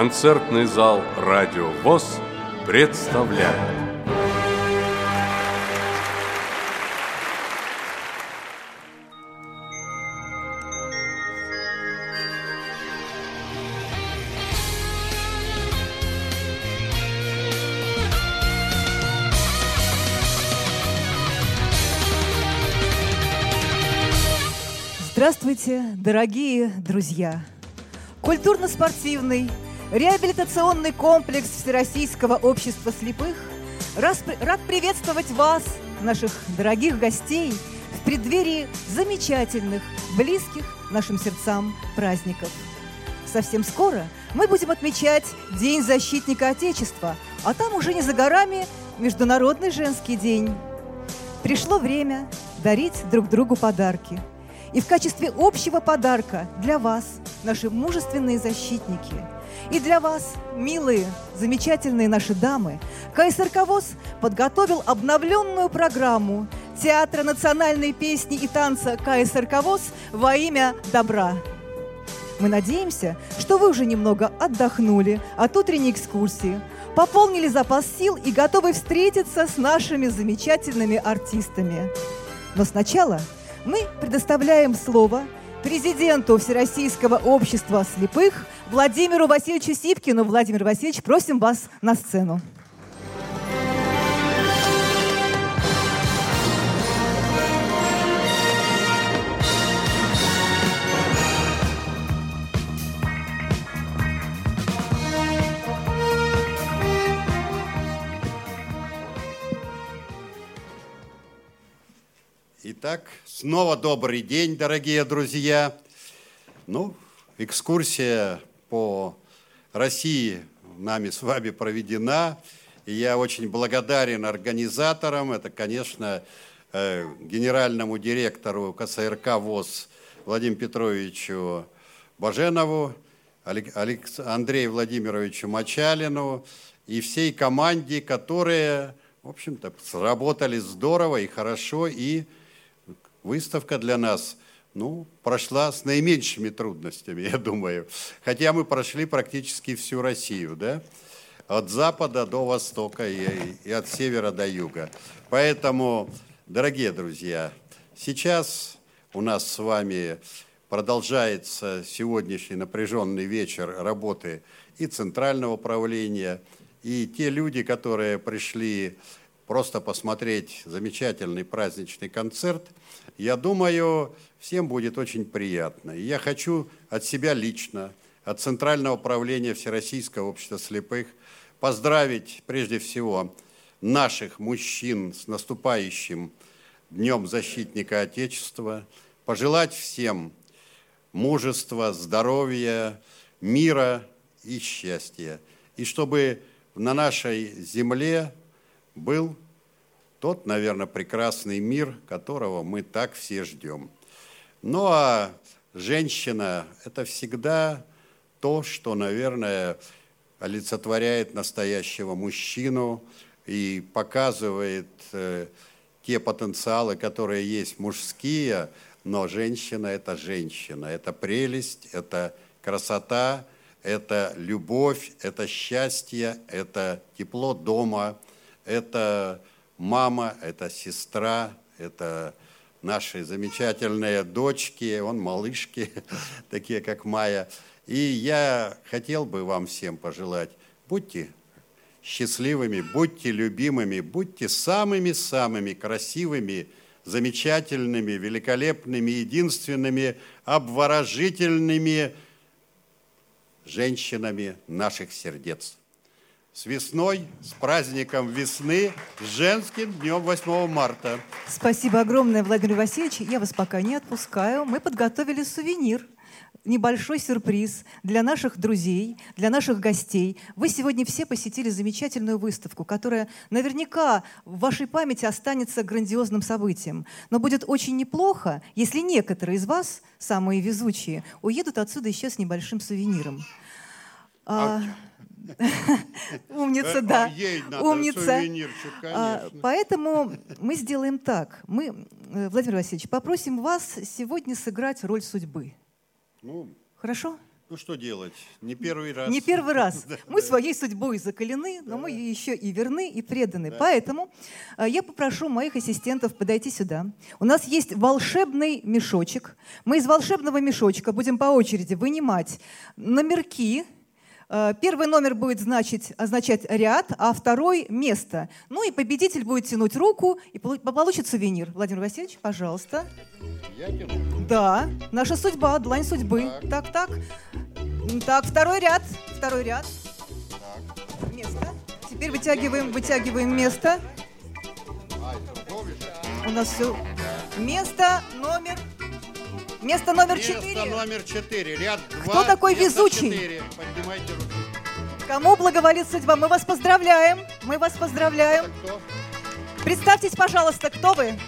Концертный зал «Радио ВОЗ» представляет. Здравствуйте, дорогие друзья! Культурно-спортивный реабилитационный комплекс Всероссийского общества слепых рад приветствовать вас, наших дорогих гостей, в преддверии замечательных, близких нашим сердцам праздников. Совсем скоро мы будем отмечать День защитника Отечества, а там уже не за горами Международный женский день. Пришло время дарить друг другу подарки – и в качестве общего подарка для вас, наши мужественные защитники, и для вас, милые, замечательные наши дамы, КСРК ВОЗ подготовил обновленную программу Театра национальной песни и танца КСРК ВОЗ во имя добра. Мы надеемся, что вы уже немного отдохнули от утренней экскурсии, пополнили запас сил и готовы встретиться с нашими замечательными артистами. Но сначала – мы предоставляем слово президенту Всероссийского общества слепых Владимиру Васильевичу Сипкину. Владимир Васильевич, просим вас на сцену. Итак, снова добрый день, дорогие друзья. Ну, экскурсия по России нами с вами проведена. И я очень благодарен организаторам. Это, конечно, э, генеральному директору КСРК ВОЗ Владимиру Петровичу Баженову, Андрею Владимировичу Мачалину и всей команде, которые, в общем-то, сработали здорово и хорошо, и выставка для нас ну, прошла с наименьшими трудностями, я думаю. Хотя мы прошли практически всю Россию, да? От запада до востока и, и от севера до юга. Поэтому, дорогие друзья, сейчас у нас с вами продолжается сегодняшний напряженный вечер работы и Центрального управления, и те люди, которые пришли просто посмотреть замечательный праздничный концерт – я думаю, всем будет очень приятно. И я хочу от себя лично, от Центрального управления Всероссийского общества слепых поздравить прежде всего наших мужчин с наступающим Днем защитника Отечества, пожелать всем мужества, здоровья, мира и счастья. И чтобы на нашей земле был тот, наверное, прекрасный мир, которого мы так все ждем. Ну а женщина – это всегда то, что, наверное, олицетворяет настоящего мужчину и показывает э, те потенциалы, которые есть мужские, но женщина – это женщина, это прелесть, это красота, это любовь, это счастье, это тепло дома, это мама, это сестра, это наши замечательные дочки, он малышки, такие как Майя. И я хотел бы вам всем пожелать, будьте счастливыми, будьте любимыми, будьте самыми-самыми красивыми, замечательными, великолепными, единственными, обворожительными женщинами наших сердец с весной, с праздником весны, с женским днем 8 марта. Спасибо огромное, Владимир Васильевич. Я вас пока не отпускаю. Мы подготовили сувенир небольшой сюрприз для наших друзей, для наших гостей. Вы сегодня все посетили замечательную выставку, которая наверняка в вашей памяти останется грандиозным событием. Но будет очень неплохо, если некоторые из вас, самые везучие, уедут отсюда еще с небольшим сувениром. А... Умница, да. Умница. А, поэтому мы сделаем так. Мы, э, Владимир Васильевич, попросим вас сегодня сыграть роль судьбы. Ну, Хорошо? Ну что делать? Не первый раз. Не первый раз. Мы своей судьбой закалены, но мы еще и верны, и преданы. Поэтому э, я попрошу моих ассистентов подойти сюда. У нас есть волшебный мешочек. Мы из волшебного мешочка будем по очереди вынимать номерки, Э, первый номер будет значить, означать ряд, а второй – место. Ну и победитель будет тянуть руку и получит сувенир. Владимир Васильевич, пожалуйста. Я тяну? Да, наша судьба, длань судьбы. Так, так. Так, так второй ряд, второй ряд. Так. Место. Теперь вытягиваем, вытягиваем место. У нас все. Место, номер, Место номер четыре. Место номер четыре. Ряд два. Кто такой везучий? 4. Поднимайте руки. Кому благоволит судьба? Мы вас поздравляем. Мы вас поздравляем. кто? Представьтесь, пожалуйста, кто вы?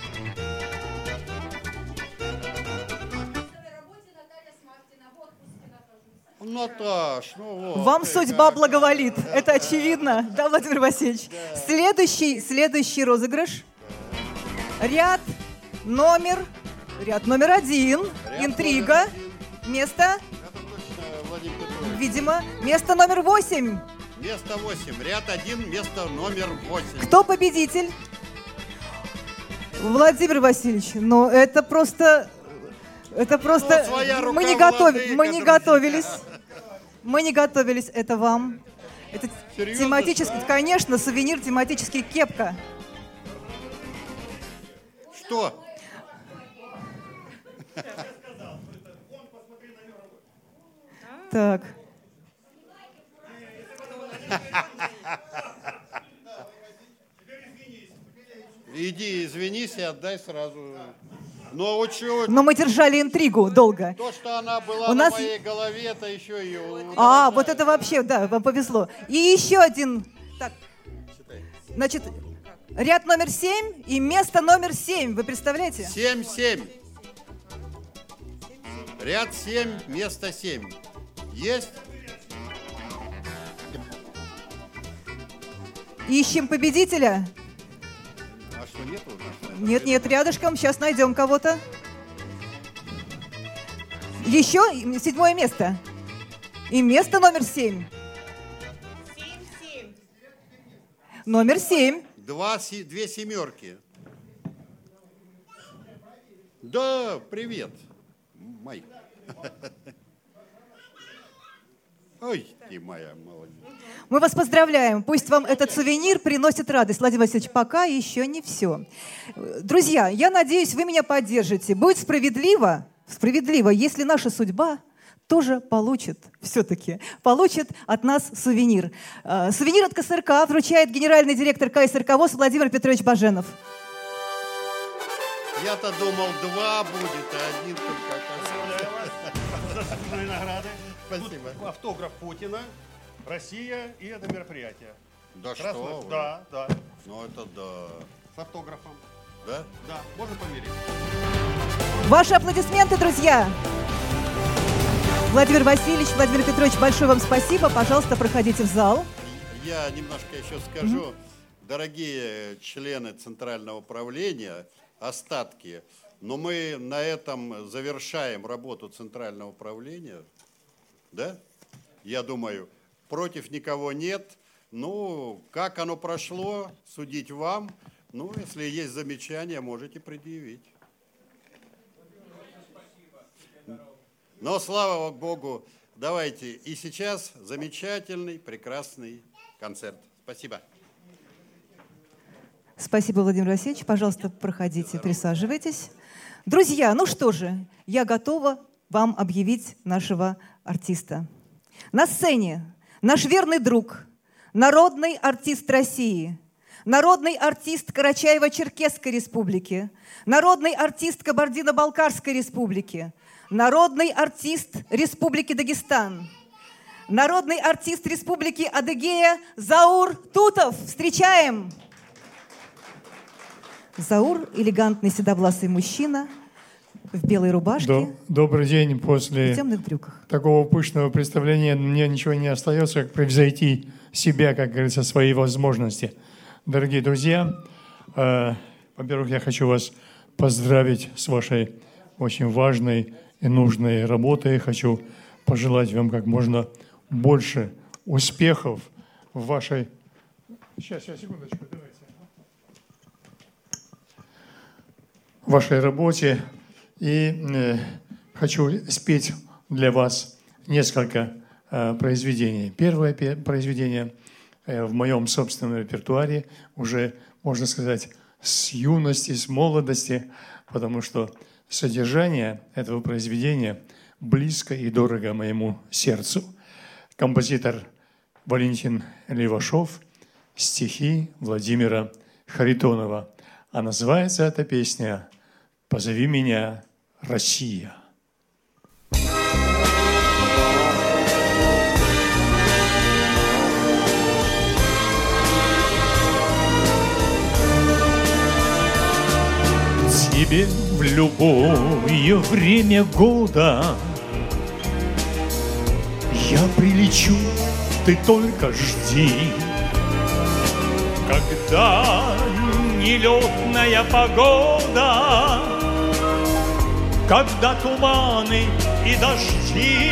Наташ, ну вот. Вам судьба благоволит. Это очевидно, да, Владимир Васильевич? Следующий, следующий розыгрыш. Ряд, номер Ряд номер один. Ряд Интрига. Номер один. Место? Точно, Видимо. Место номер восемь. Место восемь. Ряд один, место номер восемь. Кто победитель? Владимир Васильевич, ну это просто... Это просто... Ну, мы не, готов... мы не готовились. Мы не готовились. Это вам. Это Серьезно, тематический, что? конечно, сувенир тематический кепка. Что? Так. Иди, извинись и отдай сразу. Но очень... Но мы держали интригу долго. То, что она была У на нас... моей голове, это еще ее... А, вот это вообще, да, вам повезло. И еще один. Так, значит, ряд номер семь и место номер семь. Вы представляете? Семь, семь. Ряд 7, место 7. Есть? Ищем победителя. А что, нету? Нет, нет, рядышком. Сейчас найдем кого-то. Еще седьмое место. И место номер семь. Номер семь. Два, две семерки. Да, привет, Майк. Ой, ты моя молодец. Мы вас поздравляем. Пусть вам этот сувенир приносит радость. Владимир Васильевич, пока еще не все. Друзья, я надеюсь, вы меня поддержите. Будет справедливо, справедливо, если наша судьба тоже получит, все-таки, получит от нас сувенир. Э, сувенир от КСРК вручает генеральный директор КСРК ВОЗ Владимир Петрович Баженов. Я-то думал, два будет, а один только заслуженные награды. Спасибо. Тут автограф Путина, Россия и это мероприятие. Да Красное- что вы. Да, да. Ну это да. С автографом. Да? Да, можно померить. Ваши аплодисменты, друзья! Владимир Васильевич, Владимир Петрович, большое вам спасибо. Пожалуйста, проходите в зал. Я немножко еще скажу. Дорогие члены Центрального управления, остатки, но мы на этом завершаем работу Центрального управления. Да? Я думаю, против никого нет. Ну, как оно прошло, судить вам. Ну, если есть замечания, можете предъявить. Но, слава Богу, давайте. И сейчас замечательный, прекрасный концерт. Спасибо. Спасибо, Владимир Васильевич. Пожалуйста, проходите, присаживайтесь. Друзья, ну что же, я готова вам объявить нашего артиста. На сцене наш верный друг, народный артист России, народный артист Карачаево-Черкесской республики, народный артист Кабардино-Балкарской республики, народный артист Республики Дагестан, народный артист Республики Адыгея Заур Тутов. Встречаем! Заур – элегантный седовласый мужчина в белой рубашке До- Добрый день. После темных брюках. такого пышного представления мне ничего не остается, как превзойти себя, как говорится, свои возможности. Дорогие друзья, э, во-первых, я хочу вас поздравить с вашей очень важной и нужной работой. Хочу пожелать вам как можно больше успехов в вашей... Сейчас, сейчас, секундочку. Вашей работе. И э, хочу спеть для вас несколько э, произведений. Первое произведение э, в моем собственном репертуаре уже, можно сказать, с юности, с молодости, потому что содержание этого произведения близко и дорого моему сердцу. Композитор Валентин Левашов, стихи Владимира Харитонова. А называется эта песня «Позови меня, Россия». тебе в любое время года Я прилечу, ты только жди Когда нелетная погода Когда туманы и дожди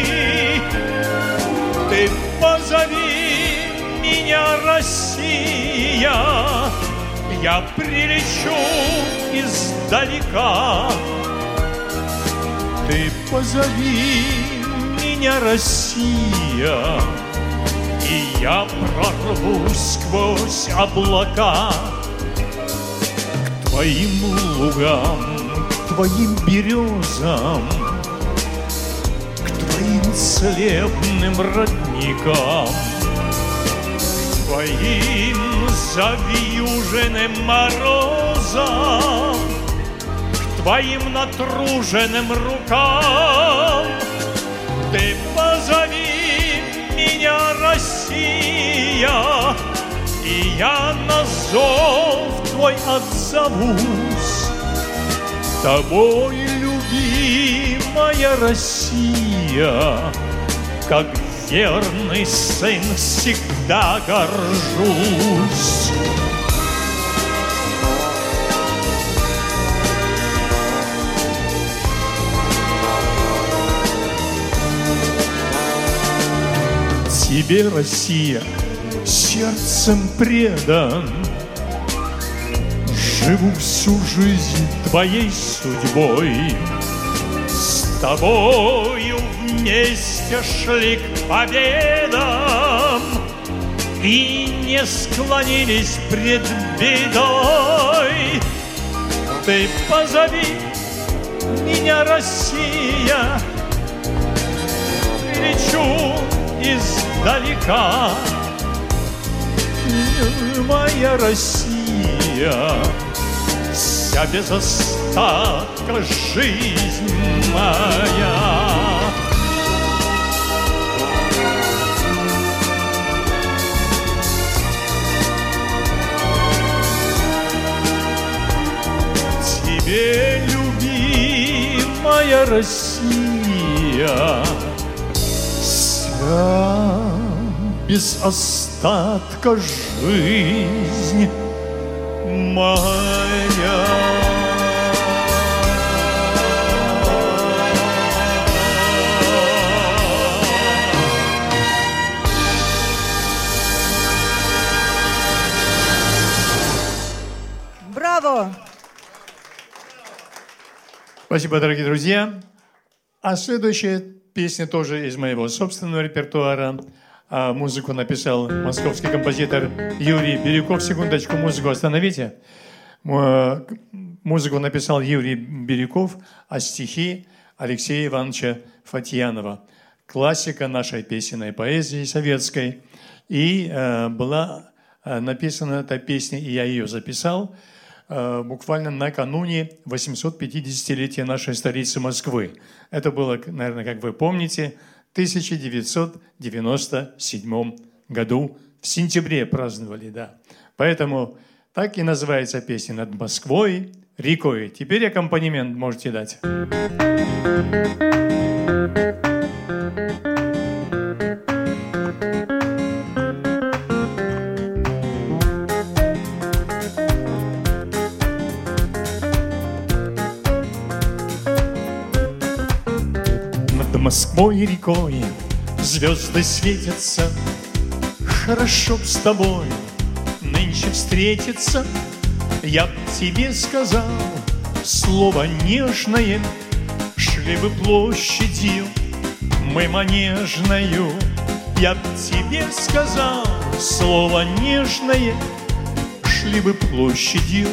Ты позови меня, Россия я прилечу издалека. Ты позови меня, Россия, И я прорвусь сквозь облака К твоим лугам, твоим березам, К твоим слепным родникам, К твоим завьюженным морозом К твоим натруженным рукам. Ты позови меня, Россия И я на зов твой отзовусь Тобой, любимая Россия Как верный сын всегда горжусь. Тебе, Россия, сердцем предан, Живу всю жизнь твоей судьбой, С тобою вместе шли к победам И не склонились пред бедой. Ты позови меня, Россия, Лечу издалека, моя Россия, Вся без остатка жизнь моя. тебе, любимая Россия, вся без остатка жизнь моя. Браво! Спасибо, дорогие друзья. А следующая песня тоже из моего собственного репертуара. А музыку написал московский композитор Юрий Бирюков. Секундочку, музыку остановите. Музыку написал Юрий Бирюков, а стихи Алексея Ивановича Фатьянова. Классика нашей песенной поэзии советской. И э, была э, написана эта песня, и я ее записал – Э, буквально накануне 850-летия нашей столицы Москвы. Это было, наверное, как вы помните, 1997 году, в сентябре праздновали, да. Поэтому так и называется песня «Над Москвой рекой». Теперь аккомпанемент можете дать. Москвой рекой звезды светятся, Хорошо б с тобой нынче встретиться, Я б тебе сказал слово нежное, Шли бы площадью мы манежною, Я б тебе сказал слово нежное, Шли бы площадью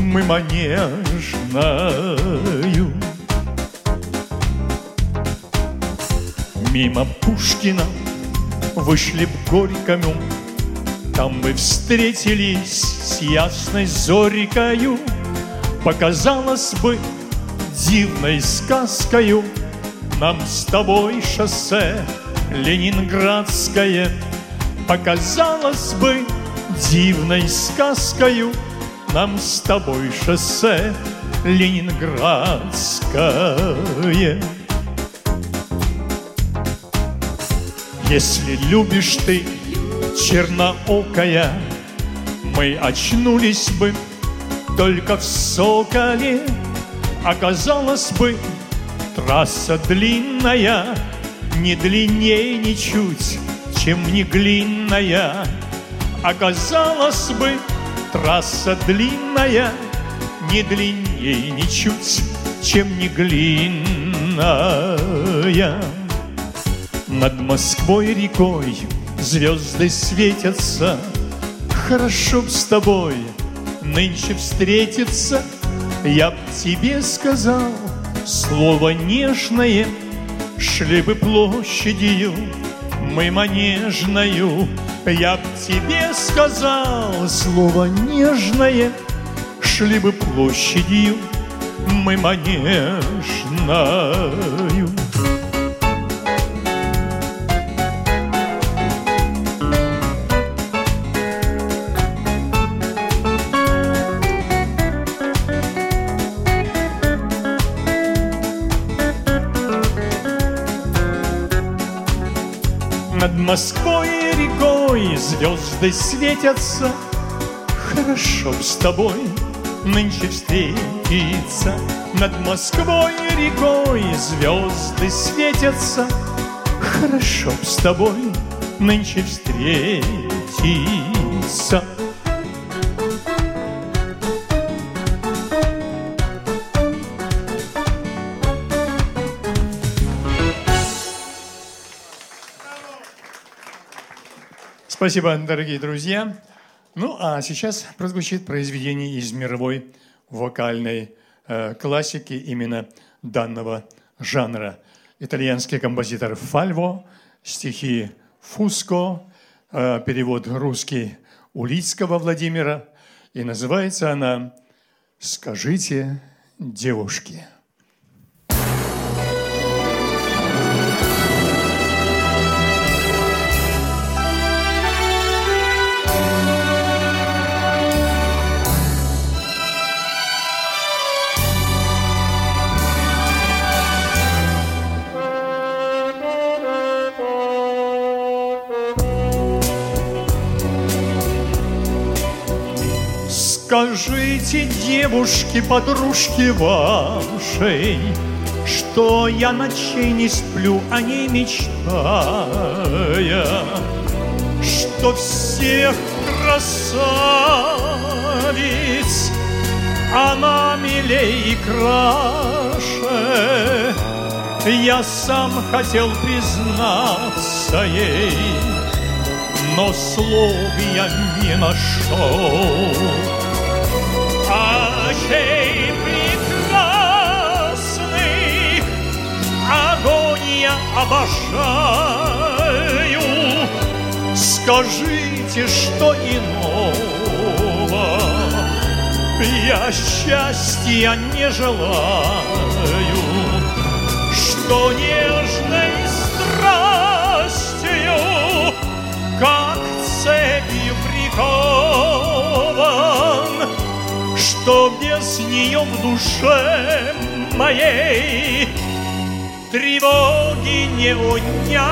мы манежною. Мимо Пушкина вышли в Горькому, Там мы встретились с ясной зорикою, Показалось бы дивной сказкою Нам с тобой шоссе Ленинградское. Показалось бы дивной сказкою Нам с тобой шоссе Ленинградское Если любишь ты, черноокая, Мы очнулись бы только в Соколе. Оказалось бы, трасса длинная, Не длиннее ничуть, чем не глинная. Оказалось бы, трасса длинная, Не длиннее ничуть, чем не глинная. Над Москвой рекой звезды светятся, Хорошо б с тобой нынче встретиться, Я б тебе сказал слово нежное, Шли бы площадью мы манежною, Я б тебе сказал слово нежное, Шли бы площадью мы манежною. Над Москвой рекой звезды светятся, Хорошо б с тобой нынче встретиться. Над Москвой рекой звезды светятся, Хорошо б с тобой нынче встретиться. Спасибо, дорогие друзья. Ну, а сейчас прозвучит произведение из мировой вокальной э, классики именно данного жанра. Итальянский композитор Фальво, стихи Фуско, э, перевод русский Улицкого Владимира. И называется она «Скажите девушке». Скажите, девушке, подружке вашей, Что я ночей не сплю, о ней мечтая, Что всех красавиц она милей и краше. Я сам хотел признаться ей, но слов я не нашел. Очей прекрасных огонь я обожаю. Скажите, что иного? Я счастья не желаю, что нежной страстью, как цепью прикован, что без нее в душе моей тревоги не унять.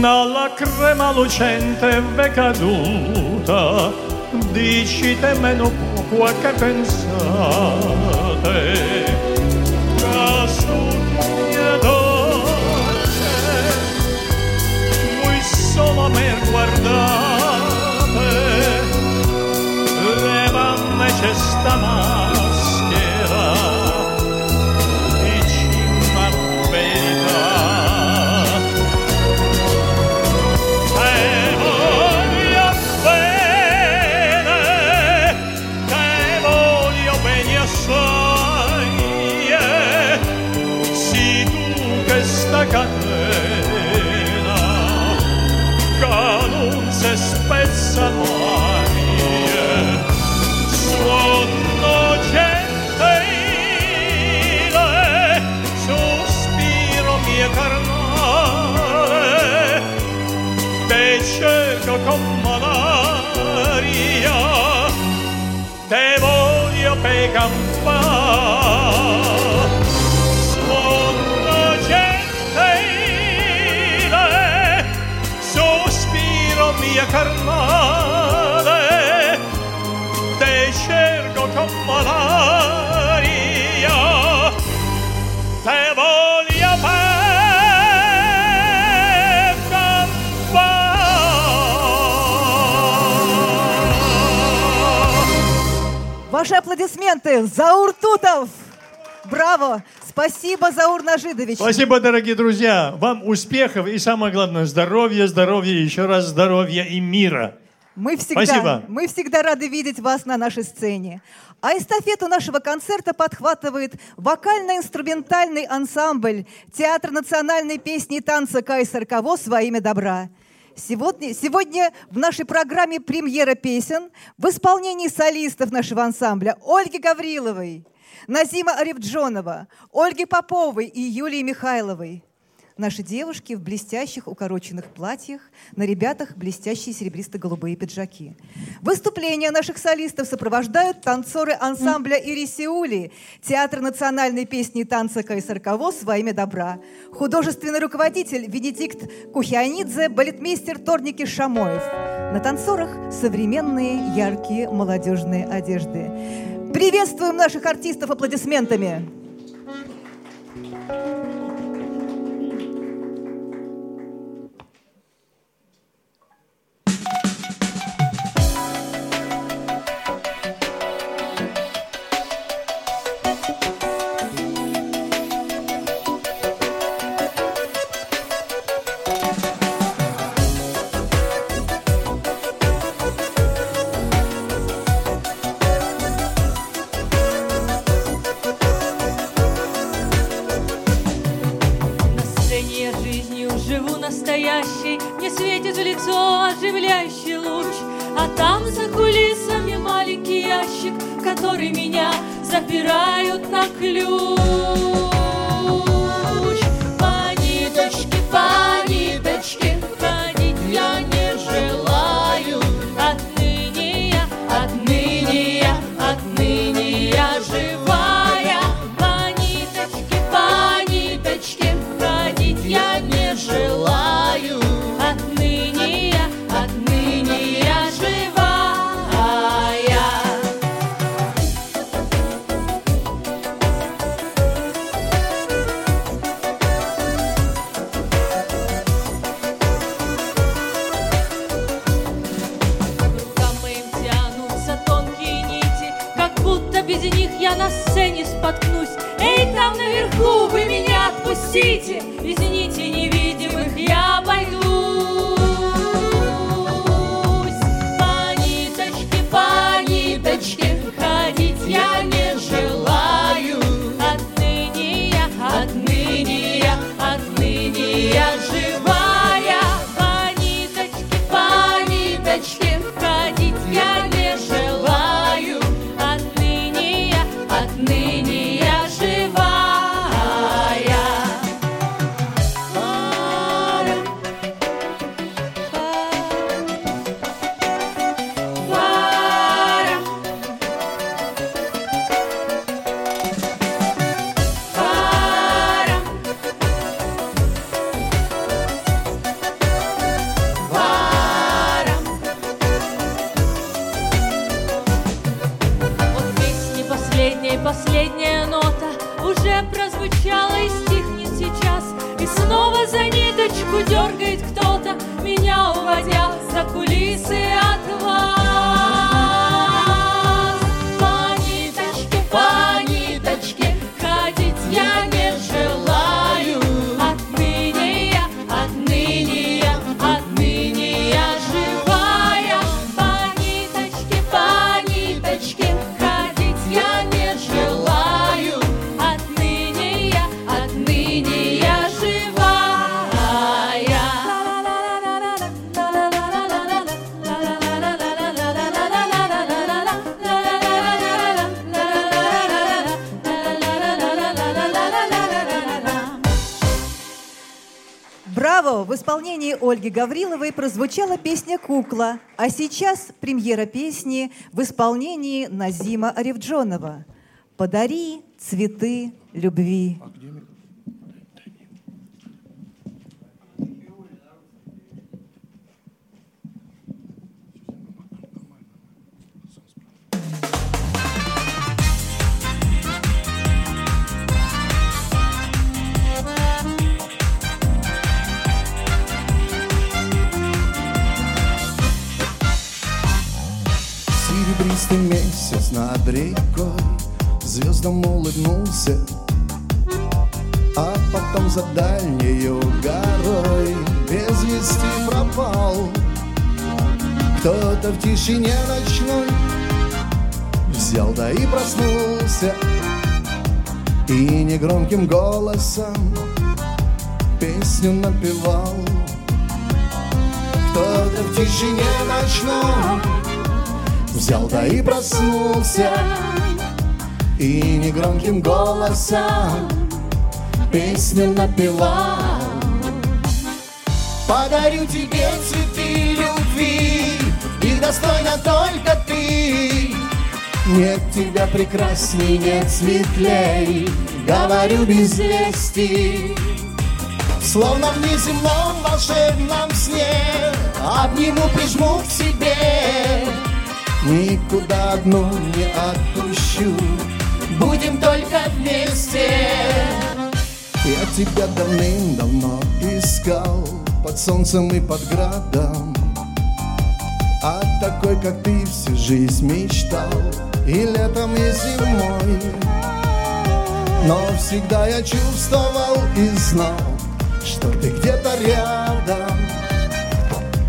Dalla crema lucente è caduta, dicite meno poco che pensate. Casunia dolce, voi solo a me guardate, levandoci sta maschera, аплодисменты. Заур Тутов. Браво. Спасибо, Заур Нажидович. Спасибо, дорогие друзья. Вам успехов и самое главное здоровья, здоровья, еще раз здоровья и мира. Мы всегда, Спасибо. мы всегда рады видеть вас на нашей сцене. А эстафету нашего концерта подхватывает вокально-инструментальный ансамбль Театр национальной песни и танца Кайсар Кавос во имя добра. Сегодня, сегодня в нашей программе премьера песен в исполнении солистов нашего ансамбля Ольги Гавриловой, Назима Арифджонова, Ольги Поповой и Юлии Михайловой. Наши девушки в блестящих укороченных платьях, на ребятах блестящие серебристо-голубые пиджаки. Выступления наших солистов сопровождают танцоры ансамбля Ирисиули, Театр национальной песни и танца Кайсарковоз во имя добра, художественный руководитель Венедикт Кухианидзе, балетмейстер Торники Шамоев. На танцорах современные яркие молодежные одежды. Приветствуем наших артистов аплодисментами. На исполнении Ольги Гавриловой прозвучала песня «Кукла», а сейчас премьера песни в исполнении Назима Аревджонова «Подари цветы любви». Серебристый месяц над рекой Звездам улыбнулся А потом за дальнею горой Без вести пропал. Кто-то в тишине ночной Взял да и проснулся И негромким голосом Песню напевал. Кто-то в тишине ночной Взял да и проснулся. И негромким голосом Песню напевал. Подарю тебе цветы любви Их достойна только ты. Нет тебя прекрасней, нет светлей Говорю без лести Словно в неземном волшебном сне Обниму, прижму к себе Никуда одну не отпущу. Будем только вместе. Я тебя давным-давно искал. Под солнцем и под градом. А такой, как ты, всю жизнь мечтал. И летом, и зимой. Но всегда я чувствовал и знал Что ты где-то рядом.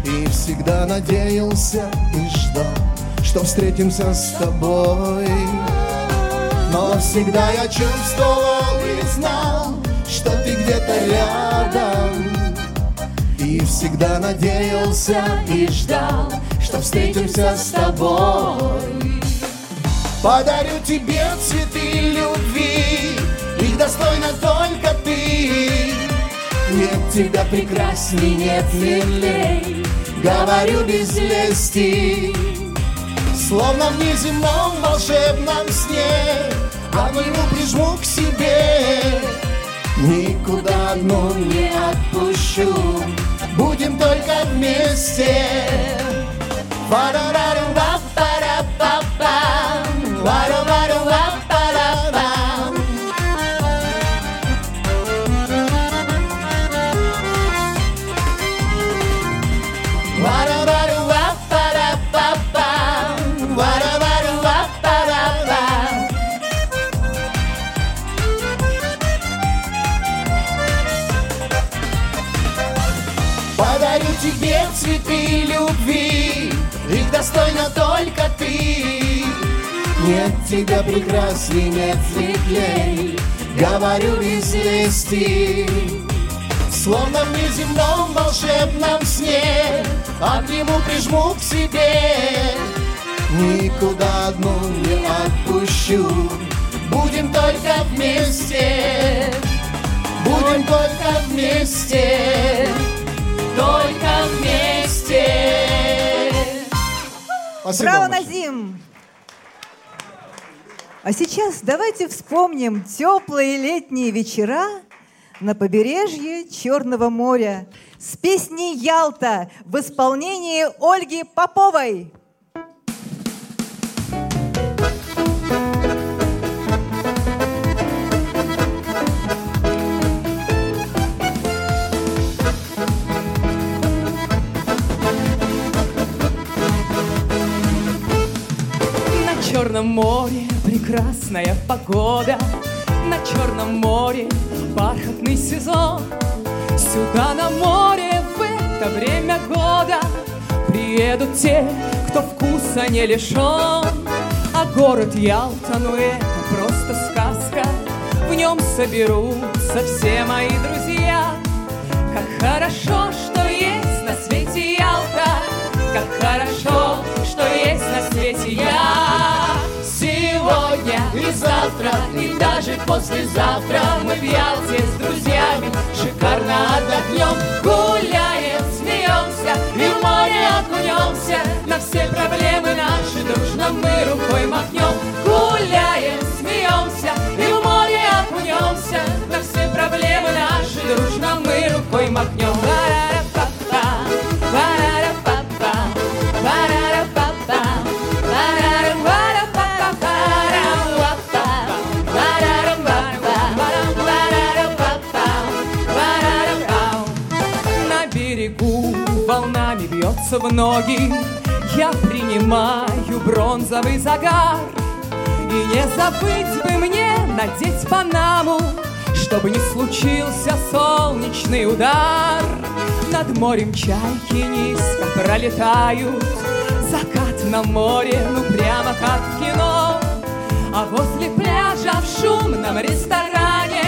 И всегда надеялся и ждал что встретимся с тобой. Но всегда я чувствовал и знал, что ты где-то рядом. И всегда надеялся и ждал, что встретимся с тобой. Подарю тебе цветы любви, их достойна только ты. Нет тебя прекрасней, нет милей, говорю без лести. Словно в неземном волшебном сне Обниму, прижму к себе Никуда одну не отпущу Будем только вместе Вару-вару-ва-пара-па-пам. Тебя прекрасней, нет светлей Говорю без лести Словно в неземном волшебном сне Обниму, прижму к себе Никуда одну не отпущу Будем только вместе Будем только вместе Только вместе Спасибо, Браво. Назим! А сейчас давайте вспомним теплые летние вечера на побережье Черного моря с песней «Ялта» в исполнении Ольги Поповой. На Черном море прекрасная погода, На Черном море бархатный сезон. Сюда на море в это время года Приедут те, кто вкуса не лишен. А город Ялта, ну это просто сказка, В нем соберутся все мои друзья. Как хорошо, что есть на свете Ялта, Как хорошо, что есть на свете я. И завтра, и даже послезавтра Мы Ялте с друзьями шикарно отдохнем Гуляем, смеемся и в море окунемся. На все проблемы наши дружно мы рукой махнем. Гуляем, смеемся и в море окунемся. На все проблемы наши дружно мы рукой махнем. Ра-ра-ра-па-па, ра-ра-ра-па-па, бьется в ноги. Я принимаю бронзовый загар. И не забыть бы мне надеть панаму Чтобы не случился солнечный удар. Над морем чайки низко пролетают. Закат на море, ну прямо как в кино. А возле пляжа в шумном ресторане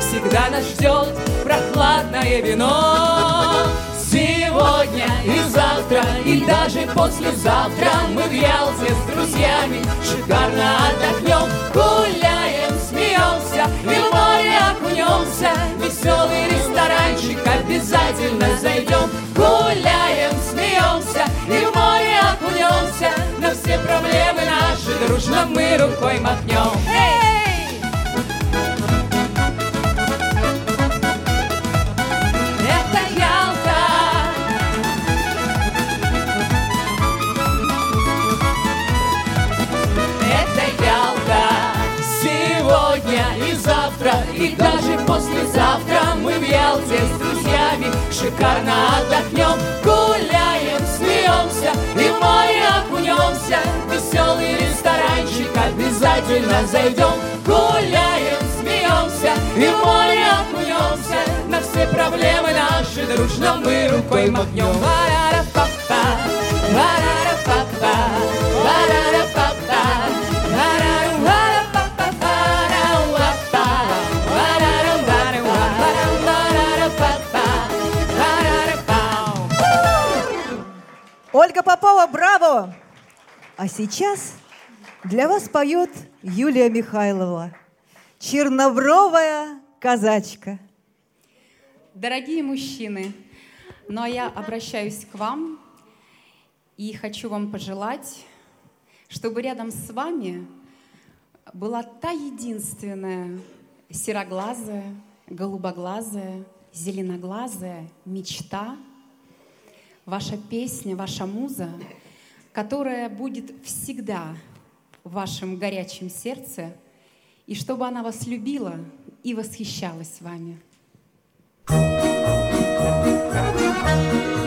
Всегда нас ждет прохладное вино Сегодня и завтра, и даже послезавтра Мы в Ялте с друзьями шикарно отдохнем Гуляем, смеемся и в море окунемся. Веселый ресторанчик обязательно зайдем. Гуляем, смеемся и в море окунемся. На все проблемы наши дружно мы рукой махнем. Эй! Послезавтра Мы в Ялте с друзьями шикарно отдохнем Гуляем, смеемся и в море окунемся. Веселый ресторанчик обязательно зайдем. Гуляем, смеемся и в море окунемся. На все проблемы наши дружно мы рукой махнем. Ва-ра-ра-па-па, ва-ра-ра-па-па, Ольга Попова, браво! А сейчас для вас поет Юлия Михайлова, чернобровая казачка. Дорогие мужчины, ну а я обращаюсь к вам и хочу вам пожелать, чтобы рядом с вами была та единственная сероглазая, голубоглазая, зеленоглазая мечта, ваша песня, ваша муза, которая будет всегда в вашем горячем сердце, и чтобы она вас любила и восхищалась вами. Черноглазая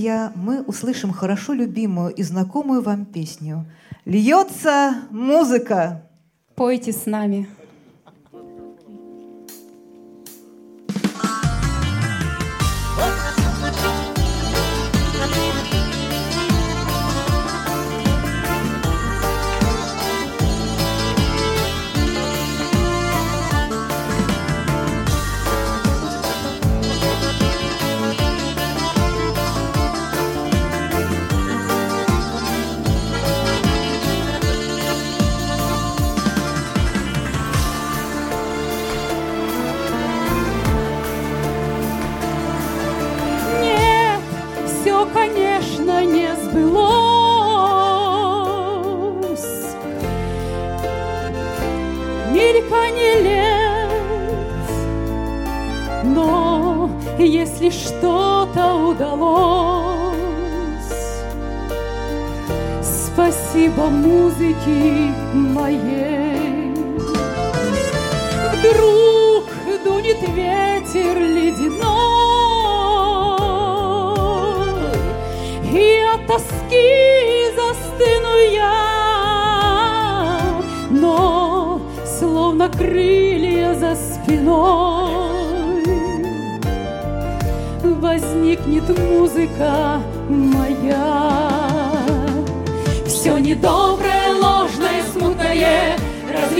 друзья, мы услышим хорошо любимую и знакомую вам песню. Льется музыка. Пойте с нами.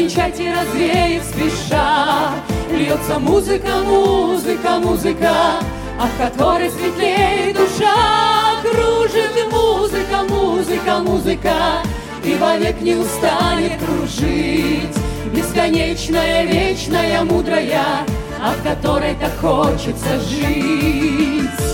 Развенчать и развеять спеша. Льется музыка, музыка, музыка. От которой светлеет душа Кружит. Музыка, музыка, музыка. И вовек не устанет кружить. Бесконечная, вечная, мудрая От которой так хочется жить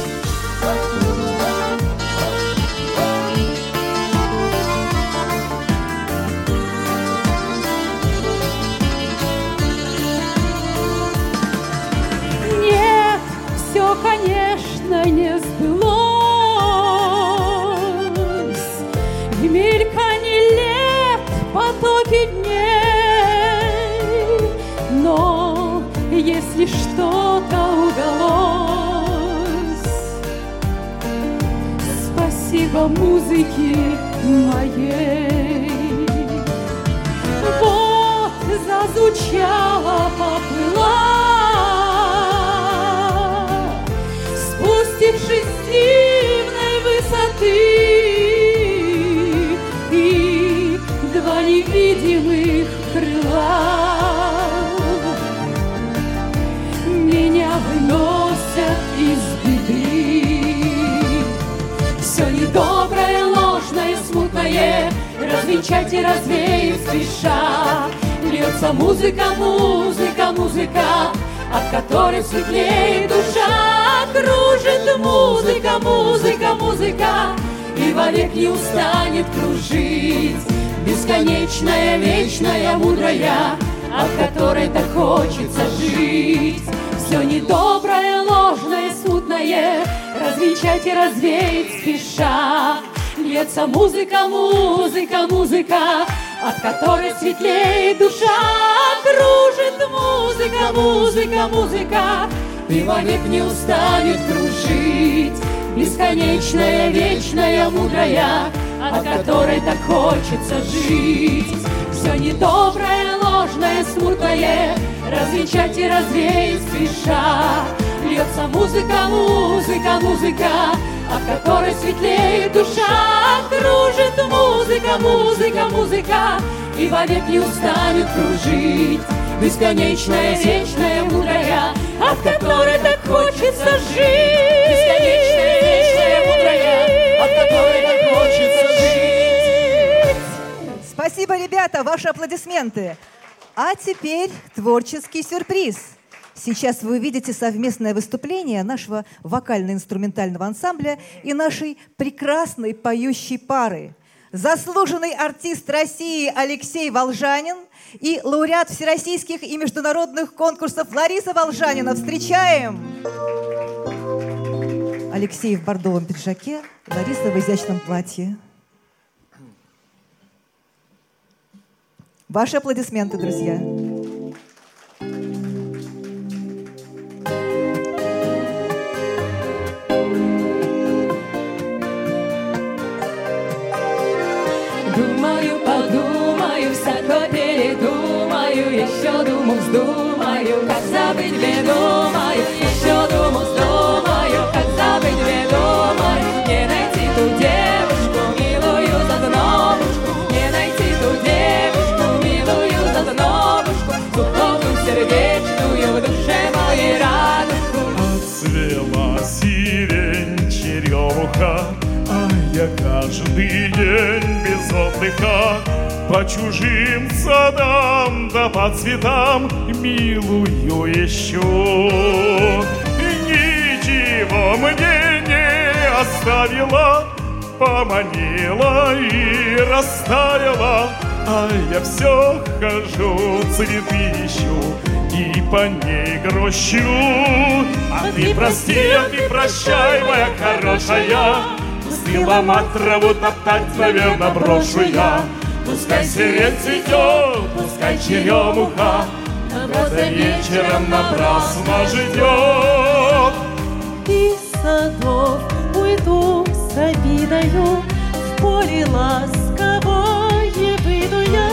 спасибо музыке моей. Вот зазвучала, поплыла, смутное Развенчать и развеять спеша. Льется музыка, музыка, музыка От которой светлеет душа. Кружит музыка, музыка, музыка И вовек не устанет кружить. Бесконечная, вечная, мудрая От которой так хочется жить. Все недоброе, ложное, смутное Развенчать и развеять спеша Льется музыка, музыка, музыка От которой светлеет душа Кружит. Музыка, музыка, музыка И вовек не устанет кружить. Бесконечная, вечная, мудрая От которой так хочется жить. Все недоброе, ложное, смутное Развенчать и развеять спеша. Льется музыка, музыка, музыка от которой светлеет душа. Кружит музыка, музыка, музыка, и вовек не устанет кружить. Бесконечная, вечная, мудрая, от которой так хочется жить. Бесконечная, вечная, мудрая, от которой так хочется жить. Спасибо, ребята, ваши аплодисменты. А теперь творческий сюрприз – Сейчас вы увидите совместное выступление нашего вокально-инструментального ансамбля и нашей прекрасной поющей пары. Заслуженный артист России Алексей Волжанин и лауреат всероссийских и международных конкурсов Лариса Волжанина. Встречаем! Алексей в бордовом пиджаке, Лариса в изящном платье. Ваши аплодисменты, друзья. Отдыха по чужим садам да по цветам милую еще. Ничего мне не оставила, поманила и растаяла, а я все хожу, цветы ищу и по ней грущу. А ты прости, а ты прощай, моя хорошая, Мать траву топтать, наверное, брошу я. Пускай сирень цветет, пускай черемуха, Правда, вечером напрасно ждет. Из садов уйду с обидою, В поле ласковое выйду я,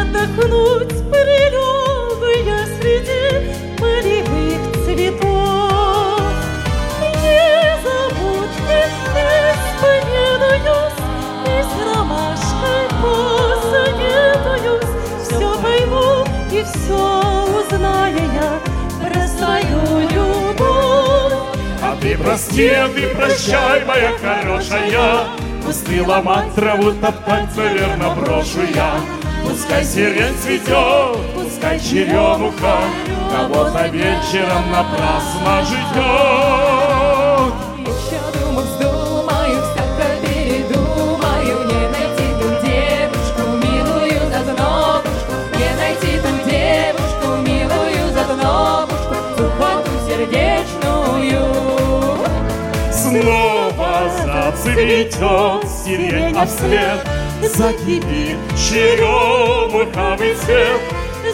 Отдохнуть прилегу я среди все узнаю я Про свою любовь. А ты прости, а ты прощай, моя хорошая, Пустила мать траву топтать, наверно, брошу я. Пускай сирень цветет, пускай черемуха, Кого-то вечером напрасно ждет. Зацветет сирень, а вслед закипит черемуховый цвет.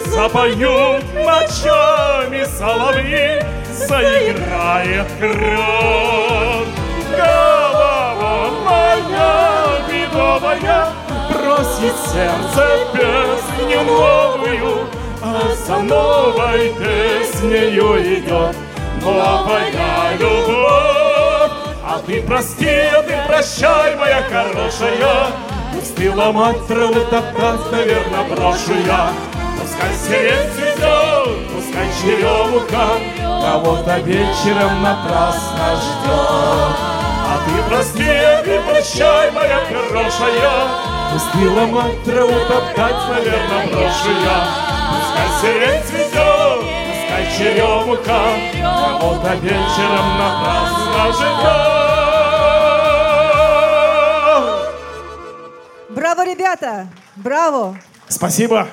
Запоют ночами соловьи, заиграет крон. Голова моя бедовая просит сердце песню новую, а за новой песнею идет новая любовь. А ты прости, а ты прощай, моя хорошая, Пустила мать травы топтать, наверно, брошу я. Пускай сирень цветет, пускай черемуха Кого-то вечером напрасно ждет. А ты прости, а ты прощай, моя хорошая, Пустила мать траву топтать, наверно, брошу я. Пускай сирень цветет, пускай черемуха Кого-то вечером напрасно ждет. Браво, ребята! Браво! Спасибо.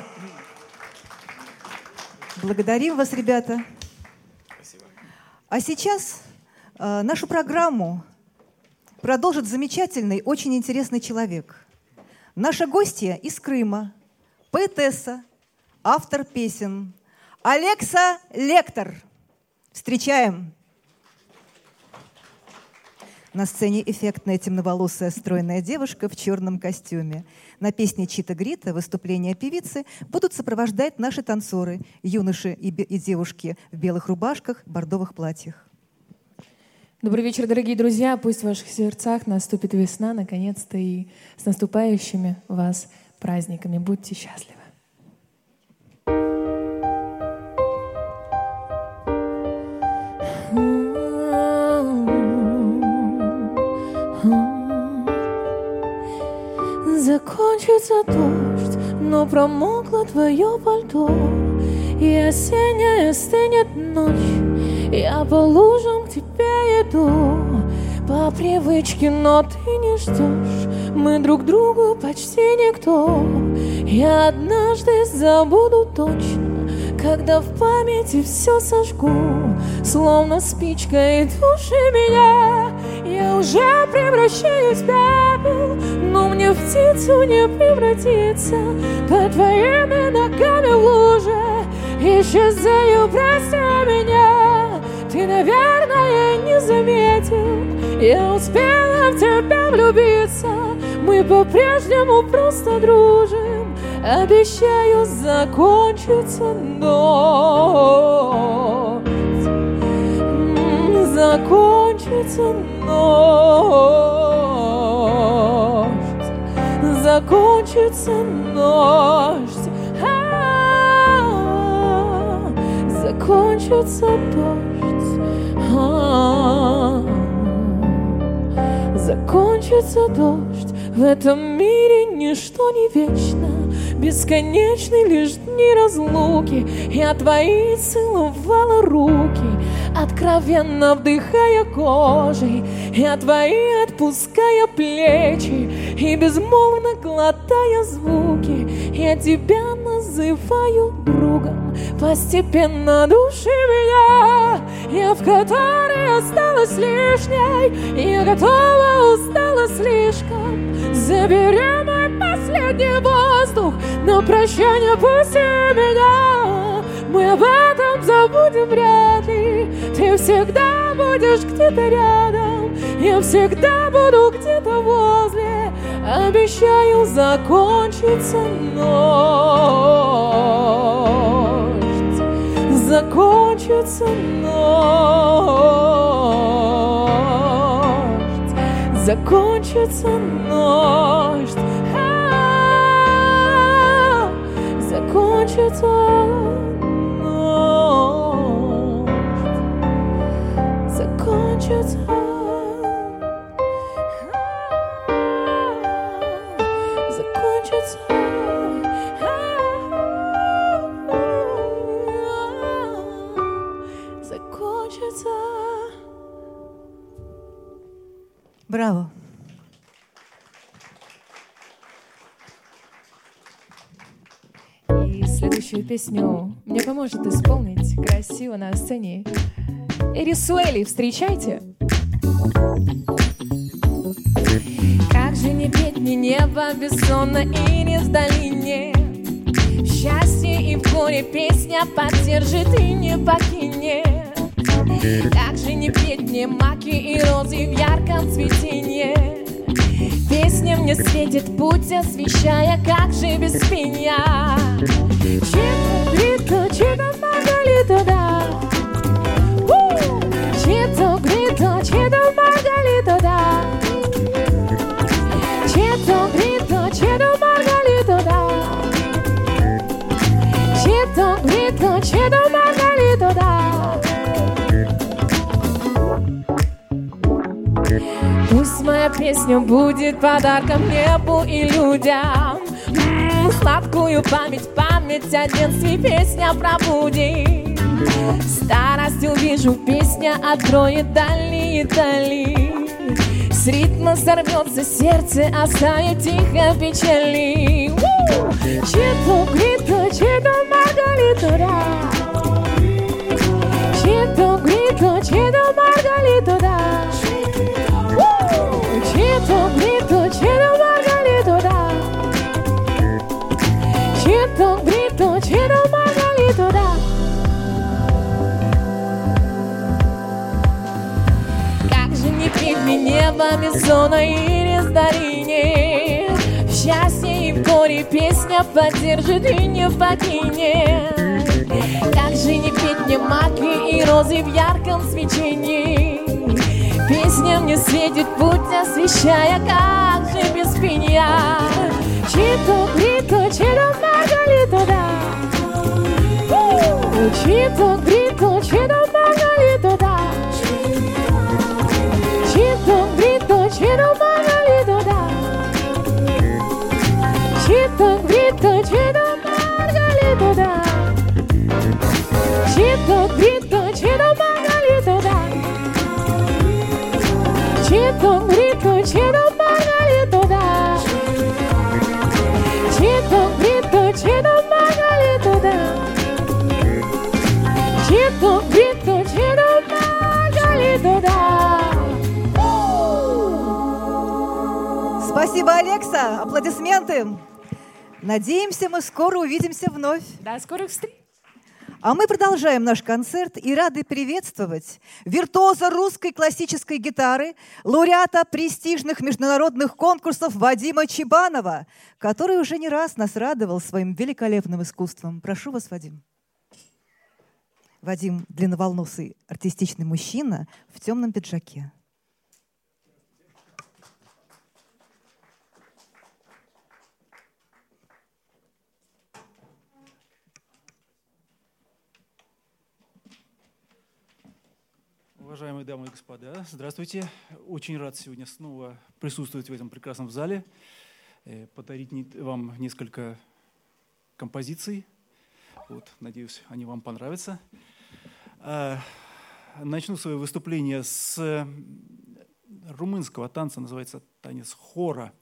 Благодарим вас, ребята. А сейчас э, нашу программу продолжит замечательный, очень интересный человек. Наша гостья из Крыма, поэтесса, автор песен Алекса Лектор. Встречаем. На сцене эффектная темноволосая стройная девушка в черном костюме. На песне Чита Грита выступления певицы будут сопровождать наши танцоры, юноши и, и девушки в белых рубашках, бордовых платьях. Добрый вечер, дорогие друзья. Пусть в ваших сердцах наступит весна, наконец-то, и с наступающими вас праздниками. Будьте счастливы. Закончится дождь, но промокло твое пальто, и осенняя стынет ночь. Я по лужам к тебе иду, по привычке, но ты не ждешь. Мы друг другу почти никто. Я однажды забуду точно, когда в памяти все сожгу, словно спичка и души меня. Я уже превращаюсь в пепел, но мне в птицу не превратиться. Под твоими ногами в луже исчезаю, прости меня. Ты, наверное, не заметил, я успела в тебя влюбиться. Мы по-прежнему просто дружим, обещаю закончится ночь. М, Закончится ночь, закончится ночь, закончится дождь, закончится дождь. В этом мире ничто не вечно, бесконечны лишь дни разлуки. Я твои целовала руки, откровенно вдыхая кожей. Я твои отпуская плечи и безмолвно глотая звуки. Я тебя называю другом, постепенно души меня. Я в которой осталась лишней, я готова, устала слишком. Забери мой последний воздух, на прощание пусти меня. Мы об этом забудем вряд ли. Ты всегда будешь где-то рядом, я всегда буду где-то возле. Обещаю, закончится ночь, закончится ночь, закончится ночь. Закончится ночь, Браво. И следующую песню мне поможет исполнить красиво на сцене Эрисуэли. Встречайте! Как же не петь мне небо бессонно и не в долине счастье и в горе песня поддержит и не покинет Как же не петь мне маки и розы в ярком цветении Песня мне светит путь, освещая, как же без меня Чито, песня будет подарком небу и людям. М, Сладкую память, память о детстве песня пробудит. Старость увижу, песня откроет дальние дали. С ритма сорвется сердце, оставит тихо печали. У! Чито, грито, чито, маргалито, да Чито, грито, чито, маргалито, да Чито, грито, чито, маргалито, да Чито, грито, чито, маргалито, да Как же не мне небо, Мизона и Рездарине В счастье и в горе песня поддержит и не покинет Как же не петь мне маки и розы в ярком свечении Песня мне светит путь, освещая, как же без меня Чито, грито, чито, маргалито, да! Чито, грито, чито, Читом, гриту, читом, магали туда. Читом, гриту, читом, магали туда. Читом, гриту, читом, магали туда. Спасибо, Алекса. Аплодисменты. Надеемся, мы скоро увидимся вновь. До скорых встреч. А мы продолжаем наш концерт и рады приветствовать виртуоза русской классической гитары, лауреата престижных международных конкурсов Вадима Чебанова, который уже не раз нас радовал своим великолепным искусством. Прошу вас, Вадим. Вадим – длинноволносый артистичный мужчина в темном пиджаке. Уважаемые дамы и господа, здравствуйте. Очень рад сегодня снова присутствовать в этом прекрасном зале, э, подарить вам несколько композиций. Вот, надеюсь, они вам понравятся. А, Начну свое выступление с румынского танца, называется танец хора.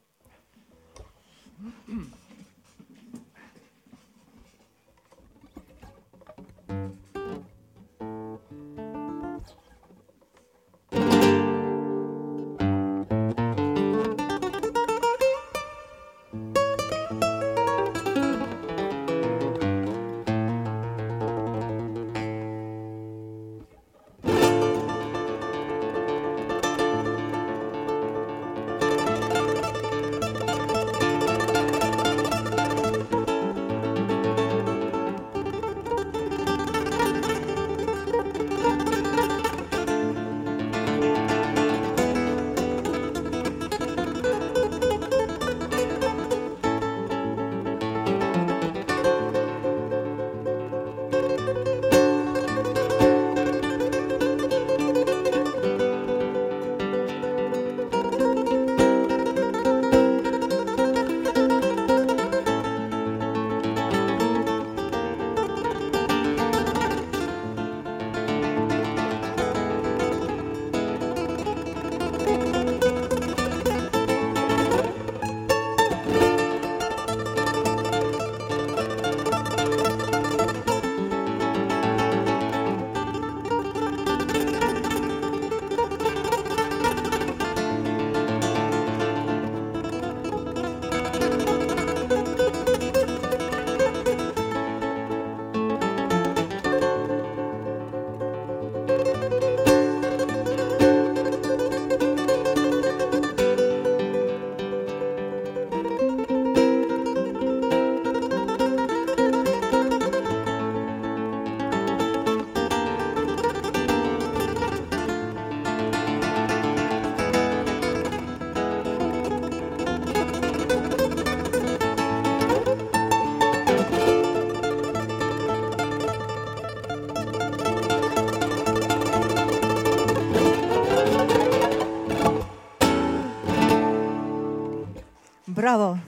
Браво!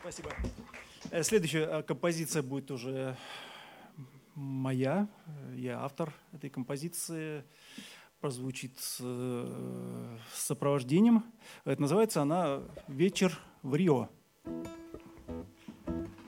Спасибо. Э, Следующая э, композиция будет уже моя. Я автор этой композиции. Прозвучит с э, сопровождением. Это называется она «Вечер в Рио». Thank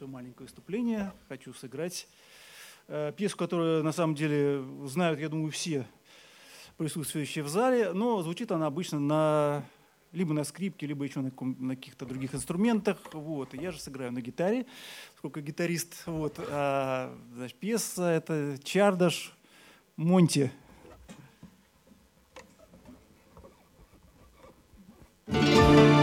свое маленькое выступление, хочу сыграть э, пьесу, которую на самом деле знают, я думаю, все присутствующие в зале, но звучит она обычно на либо на скрипке, либо еще на, на каких-то других инструментах. Вот. И я же сыграю на гитаре, сколько гитарист. Вот. А, значит, пьеса это Чардаш Монти. Thank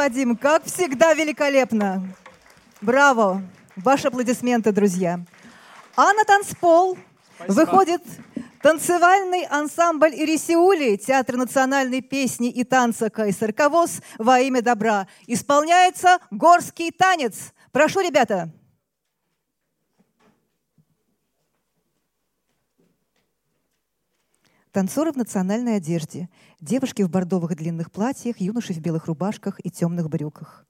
Вадим. Как всегда, великолепно. Браво. Ваши аплодисменты, друзья. А на танцпол выходит танцевальный ансамбль Ирисиули, Театр национальной песни и танца КСРК ВОЗ во имя добра. Исполняется горский танец. Прошу, ребята. Танцоры в национальной одежде, девушки в бордовых длинных платьях, юноши в белых рубашках и темных брюках.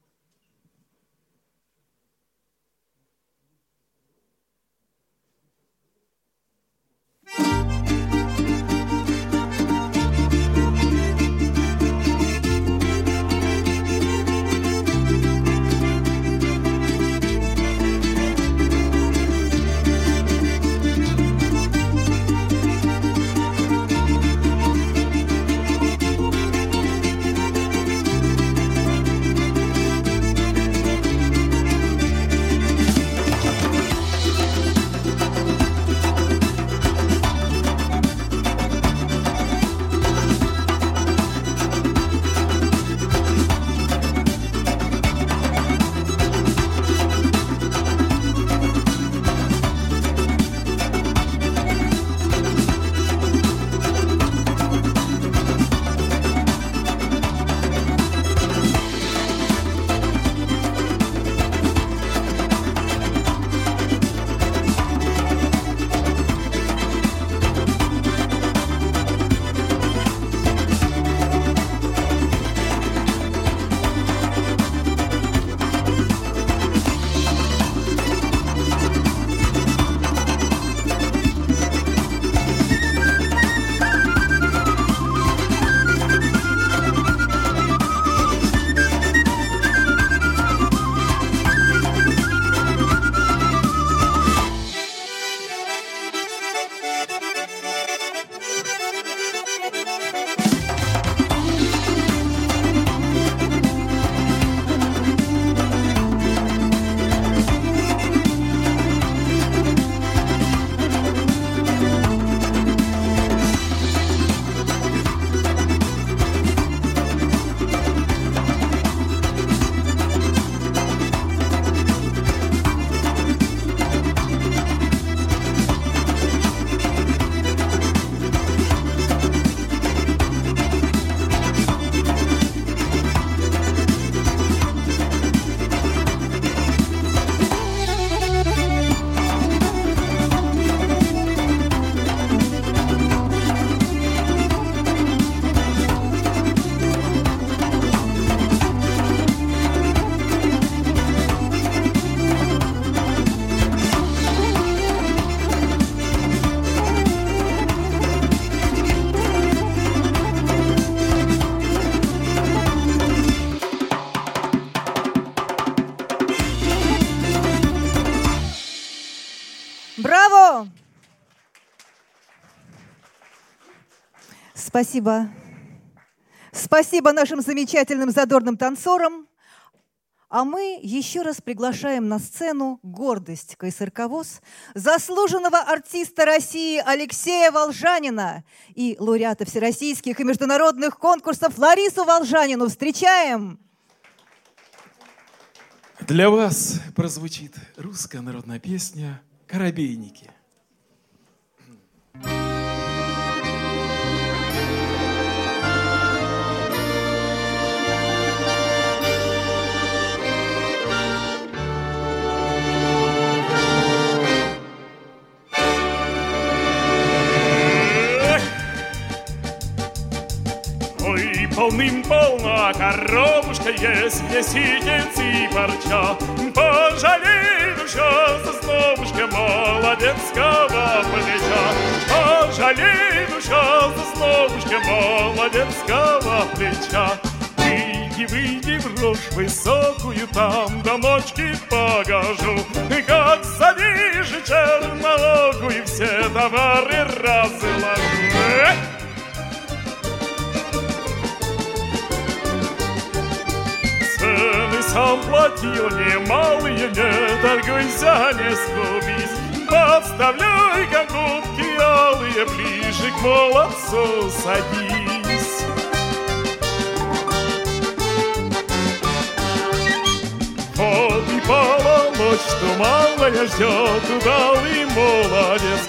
Спасибо. Спасибо нашим замечательным задорным танцорам. А мы еще раз приглашаем на сцену гордость КСРК ВОЗ, заслуженного артиста России Алексея Волжанина и лауреата всероссийских и международных конкурсов Ларису Волжанину. Встречаем! Для вас прозвучит русская народная песня «Коробейники». Полным-полно коробушка есть, сидит и парча. Пожалей, душа, сословушка молодецкого плеча. Пожалей, душа, сословушка молодецкого плеча. Выйди, выйди в рожь высокую, там домочки покажу. Как завижу черноокую, все товары разложу. сам платил немалые, не торгуйся, не скупись. Подставляй, как губки алые, ближе к молодцу садись. Вот и полночь, что малая ждет, удалый молодец,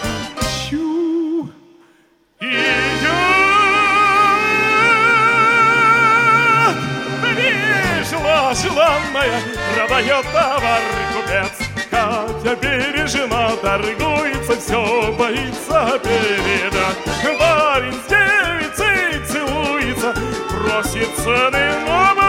желанная, продает товар купец. Катя бережена, торгуется, все боится передать. Парень с девицей целуется, просит цены нового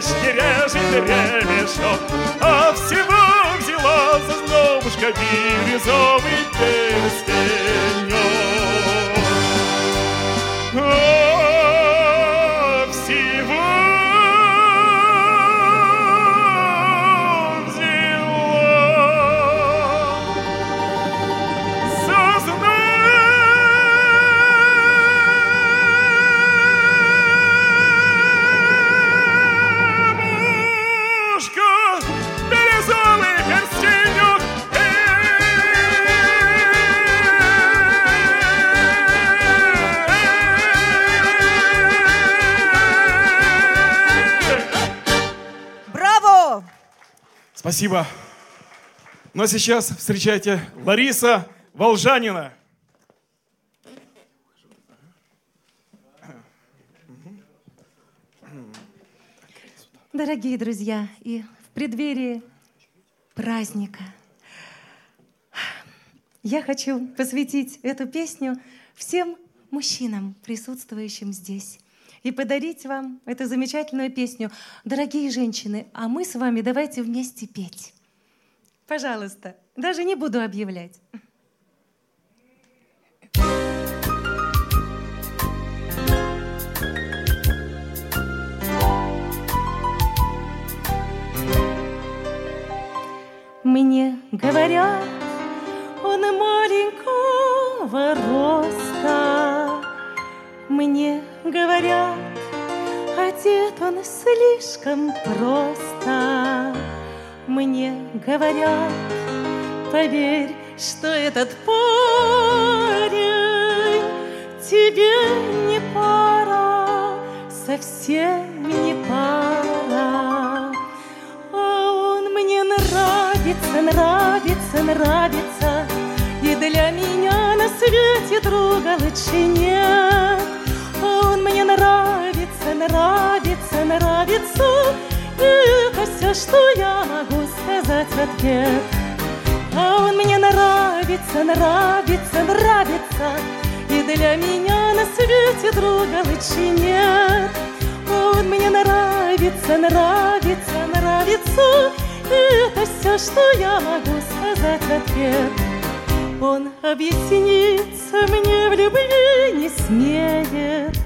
плечки режет ремешок, А всего взяла за знобушка бирюзовый перстенек. Спасибо. Ну а сейчас встречайте Лариса Волжанина. Дорогие друзья, и в преддверии праздника я хочу посвятить эту песню всем мужчинам, присутствующим здесь, и подарить вам эту замечательную песню. Дорогие женщины, а мы с вами давайте вместе петь. Пожалуйста, даже не буду объявлять. Мне говорят, он маленького роста. Мне говорят, одет он слишком просто. Мне говорят, поверь, что этот парень тебе не пара, совсем не пара. А он мне нравится, нравится, нравится, И для меня на свете друга лучше нет. Нравится, нравится, нравится, И это все, что я могу сказать в ответ. А он мне нравится, нравится, нравится, И для меня на свете друга лучше нет. Он мне нравится, нравится, нравится, И это все, что я могу сказать в ответ. Он объясниться мне в любви не смеет,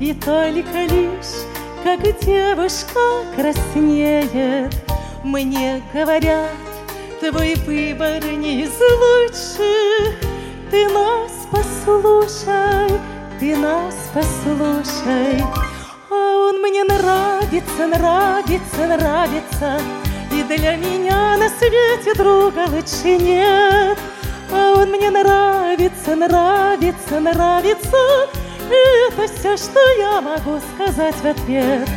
И только лишь, как девушка краснеет. Мне говорят, твой выбор не из лучших, Ты нас послушай, ты нас послушай. А он мне нравится, нравится, нравится, И для меня на свете друга лучше нет. А он мне нравится, нравится, нравится, это все, что я могу сказать в ответ.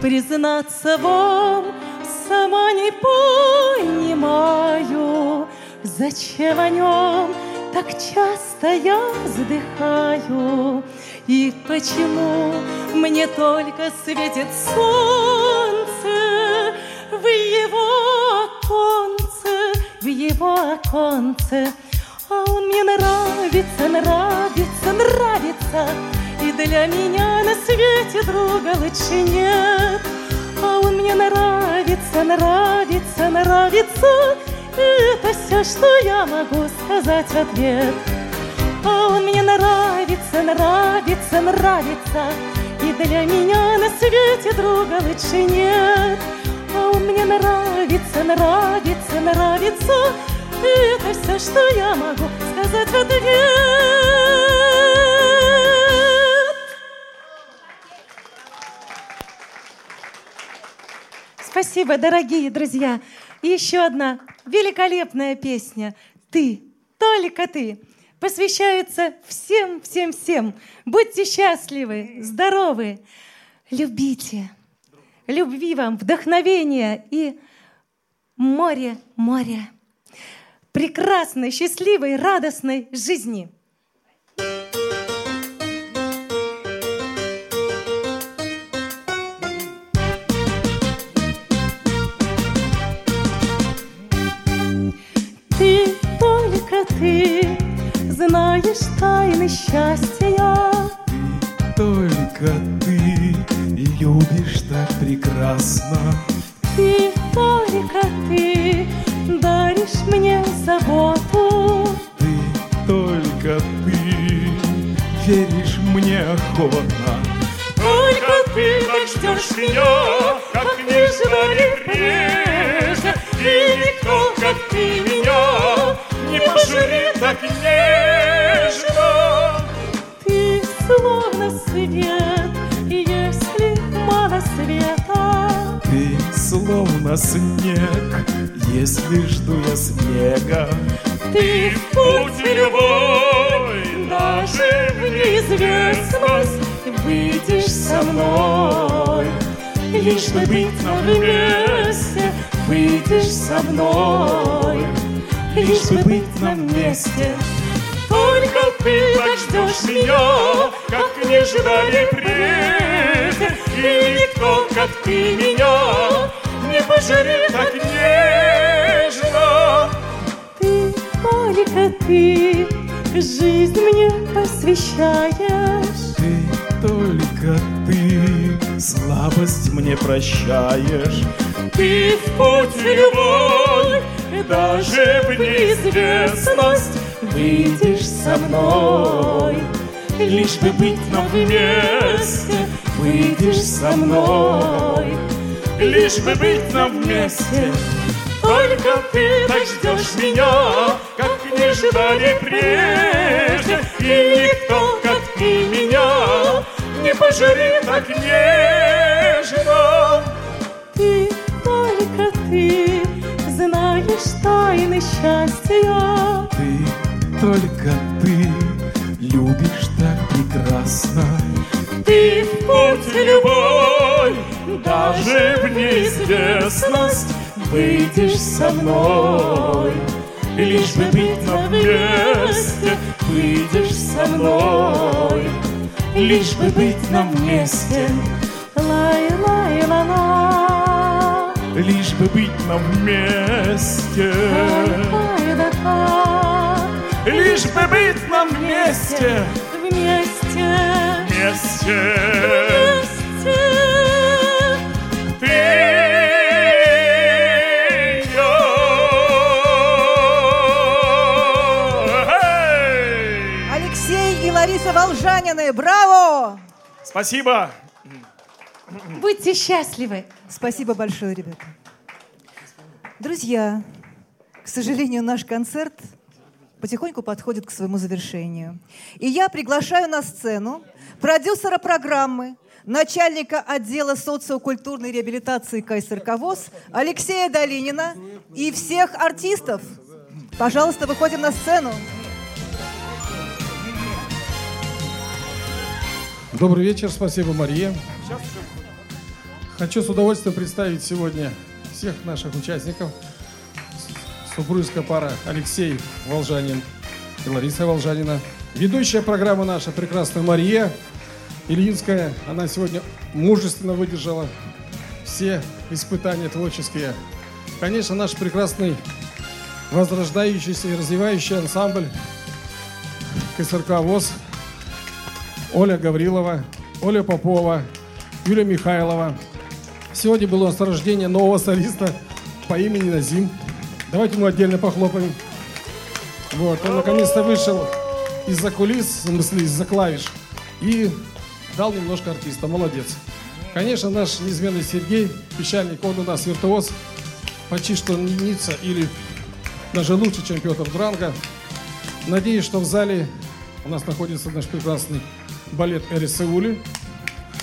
Признаться вам, сама не понимаю, Зачем о нем так часто я вздыхаю, И почему мне только светит солнце в его его оконце. А он мне нравится, нравится, нравится, И для меня на свете друга лучше нет. А он мне нравится, нравится, нравится, И это все, что я могу сказать в ответ. А он мне нравится, нравится, нравится, И для меня на свете друга лучше нет. А он мне нравится, нравится, нравится, И это все, что я могу сказать в ответ. Спасибо, дорогие друзья. И еще одна великолепная песня «Ты, только ты» посвящается всем, всем, всем. Будьте счастливы, здоровы, любите. Любви вам, вдохновения и море, море. Прекрасной, счастливой, радостной жизни. Тайны счастья. Только ты любишь так прекрасно. Ты, только ты, даришь мне заботу. Только ты веришь мне охотно. Только ты так ждешь меня, как не ждали прежде. И никто, как ты меня, не пожалеет так нежно. Свет, если мало света. Ты словно снег, если жду я снега. Ты в путь любой, даже в неизвестность выйдешь со мной. Лишь бы быть нам вместе, выйдешь со мной. Лишь бы быть нам вместе. Ты так ждешь меня, как не ждали прежде. И никто, как ты меня, не пожалеет так нежно. Ты, только ты, жизнь мне посвящаешь. Ты, только ты, слабость мне прощаешь. Ты в путь любой, даже в неизвестность выйдешь со мной. Лишь бы быть нам вместе, выйдешь со мной. Лишь бы быть нам вместе, только ты так ждешь меня, как не ждали прежде. И никто, как ты меня, не пожалеет так нежно. Ты, только ты, знаешь тайны счастья. Ты, только ты, любишь так прекрасно. Ты в путь любой, даже в неизвестность выйдешь со мной. Лишь бы быть нам вместе, выйдешь со мной. Лишь бы быть нам вместе. Лай-лай-ла-ла. Лишь бы быть нам вместе. Лай-лай-ла-ла. Лишь бы быть нам вместе. Вместе. Вместе. Вместе. Ты, Алексей и Лариса Волжанины, браво! Спасибо. Будьте счастливы. Спасибо большое, ребята. Друзья, к сожалению, наш концерт потихоньку подходит к своему завершению. И я приглашаю на сцену продюсера программы, начальника отдела социокультурной реабилитации КСРК ВОЗ Алексея Долинина и всех артистов. Пожалуйста, выходим на сцену. Добрый вечер, спасибо, Мария. Хочу с удовольствием представить сегодня всех наших участников. Супружеская пара Алексей Волжанин и Лариса Волжанина. Ведущая программа наша прекрасная Мария Ильинская. Она сегодня мужественно выдержала все испытания творческие. Конечно, наш прекрасный возрождающийся и развивающий ансамбль КСРК ВОЗ, Оля Гаврилова, Оля Попова, Юлия Михайлова. Сегодня было у нас рождение нового солиста по имени Назим. Давайте ему отдельно похлопаем. Вот, он наконец-то вышел из-за кулис, в смысле из-за клавиш, и дал немножко артиста. Молодец. Конечно, наш неизменный Сергей, печальник, он у нас виртуоз, почти что единица или даже лучше, чем Петр Дранга. Надеюсь, что в зале у нас находится наш прекрасный балет Эрис Сеули.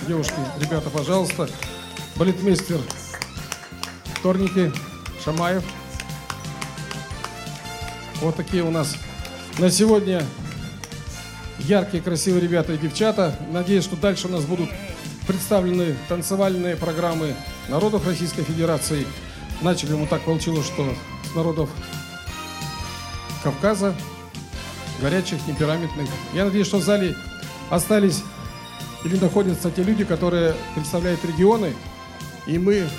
Девушки, ребята, пожалуйста. Балетмейстер Торники Шамаев. Вот такие у нас на сегодня яркие, красивые ребята и девчата. Надеюсь, что дальше у нас будут представлены танцевальные программы народов Российской Федерации. Начали мы так получилось, что народов Кавказа, горячих, темпераментных. Я надеюсь, что в зале остались или находятся те люди, которые представляют регионы, и мы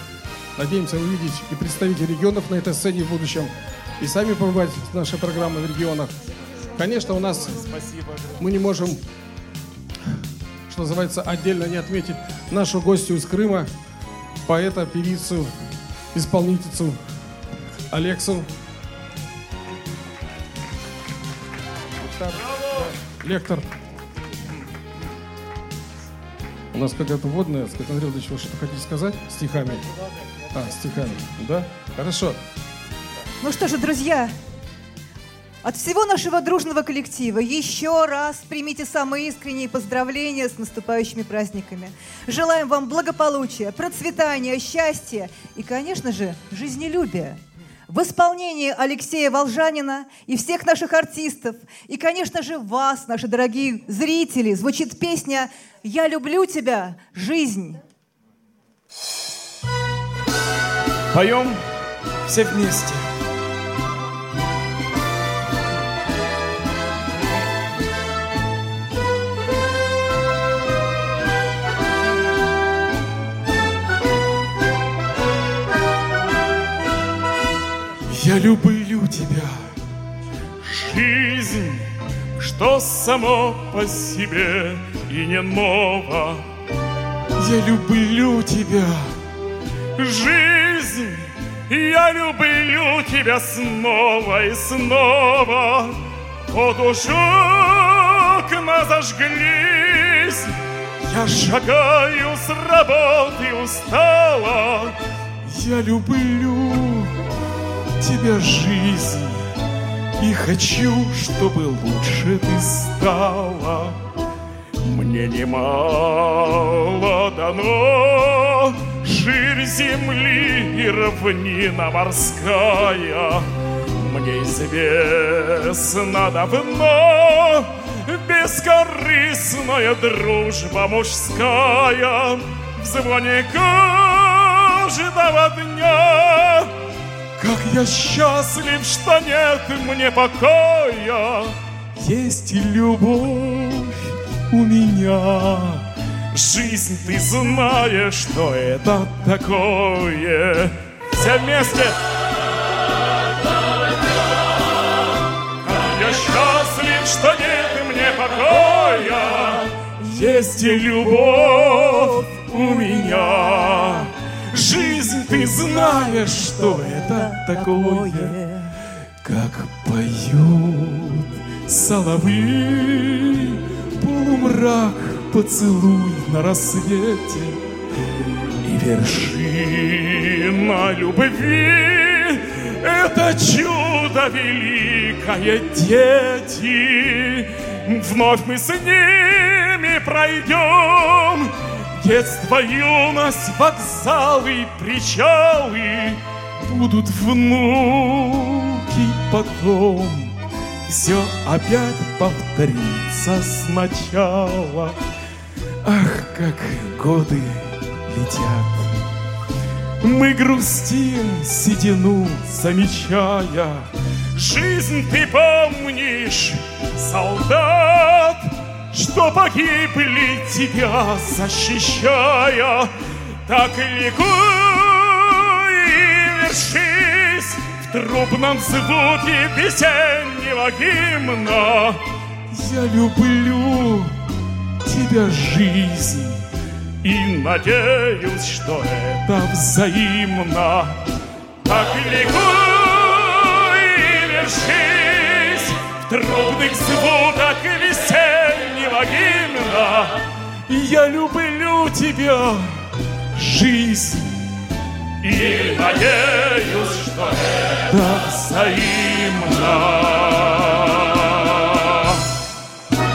надеемся увидеть и представителей регионов на этой сцене в будущем, и сами побывать с нашей программой в регионах. Конечно, у нас мы не можем, что называется, отдельно не отметить нашу гостью из Крыма, поэта, певицу, исполнительницу Алексу. Лектор. У нас какая-то водная, Андрей Владимирович, вы что-то хотите сказать? Стихами? А, стихами, да? Хорошо. Ну что же, друзья, от всего нашего дружного коллектива еще раз примите самые искренние поздравления с наступающими праздниками. Желаем вам благополучия, процветания, счастья и, конечно же, жизнелюбия. В исполнении Алексея Волжанина и всех наших артистов, и, конечно же, вас, наши дорогие зрители, звучит песня «Я люблю тебя, жизнь». Поем все вместе. Я люблю тебя, жизнь, что само по себе и не ново. Я люблю тебя, жизнь, я люблю тебя снова и снова. Вот уж окна зажглись, я шагаю с работы устала. Я люблю тебя, жизнь, и хочу, чтобы лучше ты стала. Мне немало дано. Ширь земли и равнина морская. Мне известно давно Бескорыстная дружба мужская. В звоне каждого дня Как я счастлив, что нет мне покоя Есть любовь у меня. Жизнь, ты знаешь, что это такое. Все вместе. Как я счастлив, что нет мне покоя. Есть и любовь у меня. Ты знаешь, что это такое. Как поют соловьи, полумрак поцелуй на рассвете И вершина любви Это чудо великое, дети Вновь мы с ними пройдем Детство, юность, вокзалы, причалы Будут внуки потом все опять повторится сначала. Ах, как годы летят. Мы грустим седину, замечая. Жизнь ты помнишь, солдат, Что погибли тебя, защищая. Так ликуй и вершись в трубном звуке весеннего гимна. Я люблю тебя, жизнь, и надеюсь, что это взаимно. Так ликуй и вершись в трубных звуках весеннего гимна. Я люблю тебя, жизнь, и надеюсь, что это взаимно.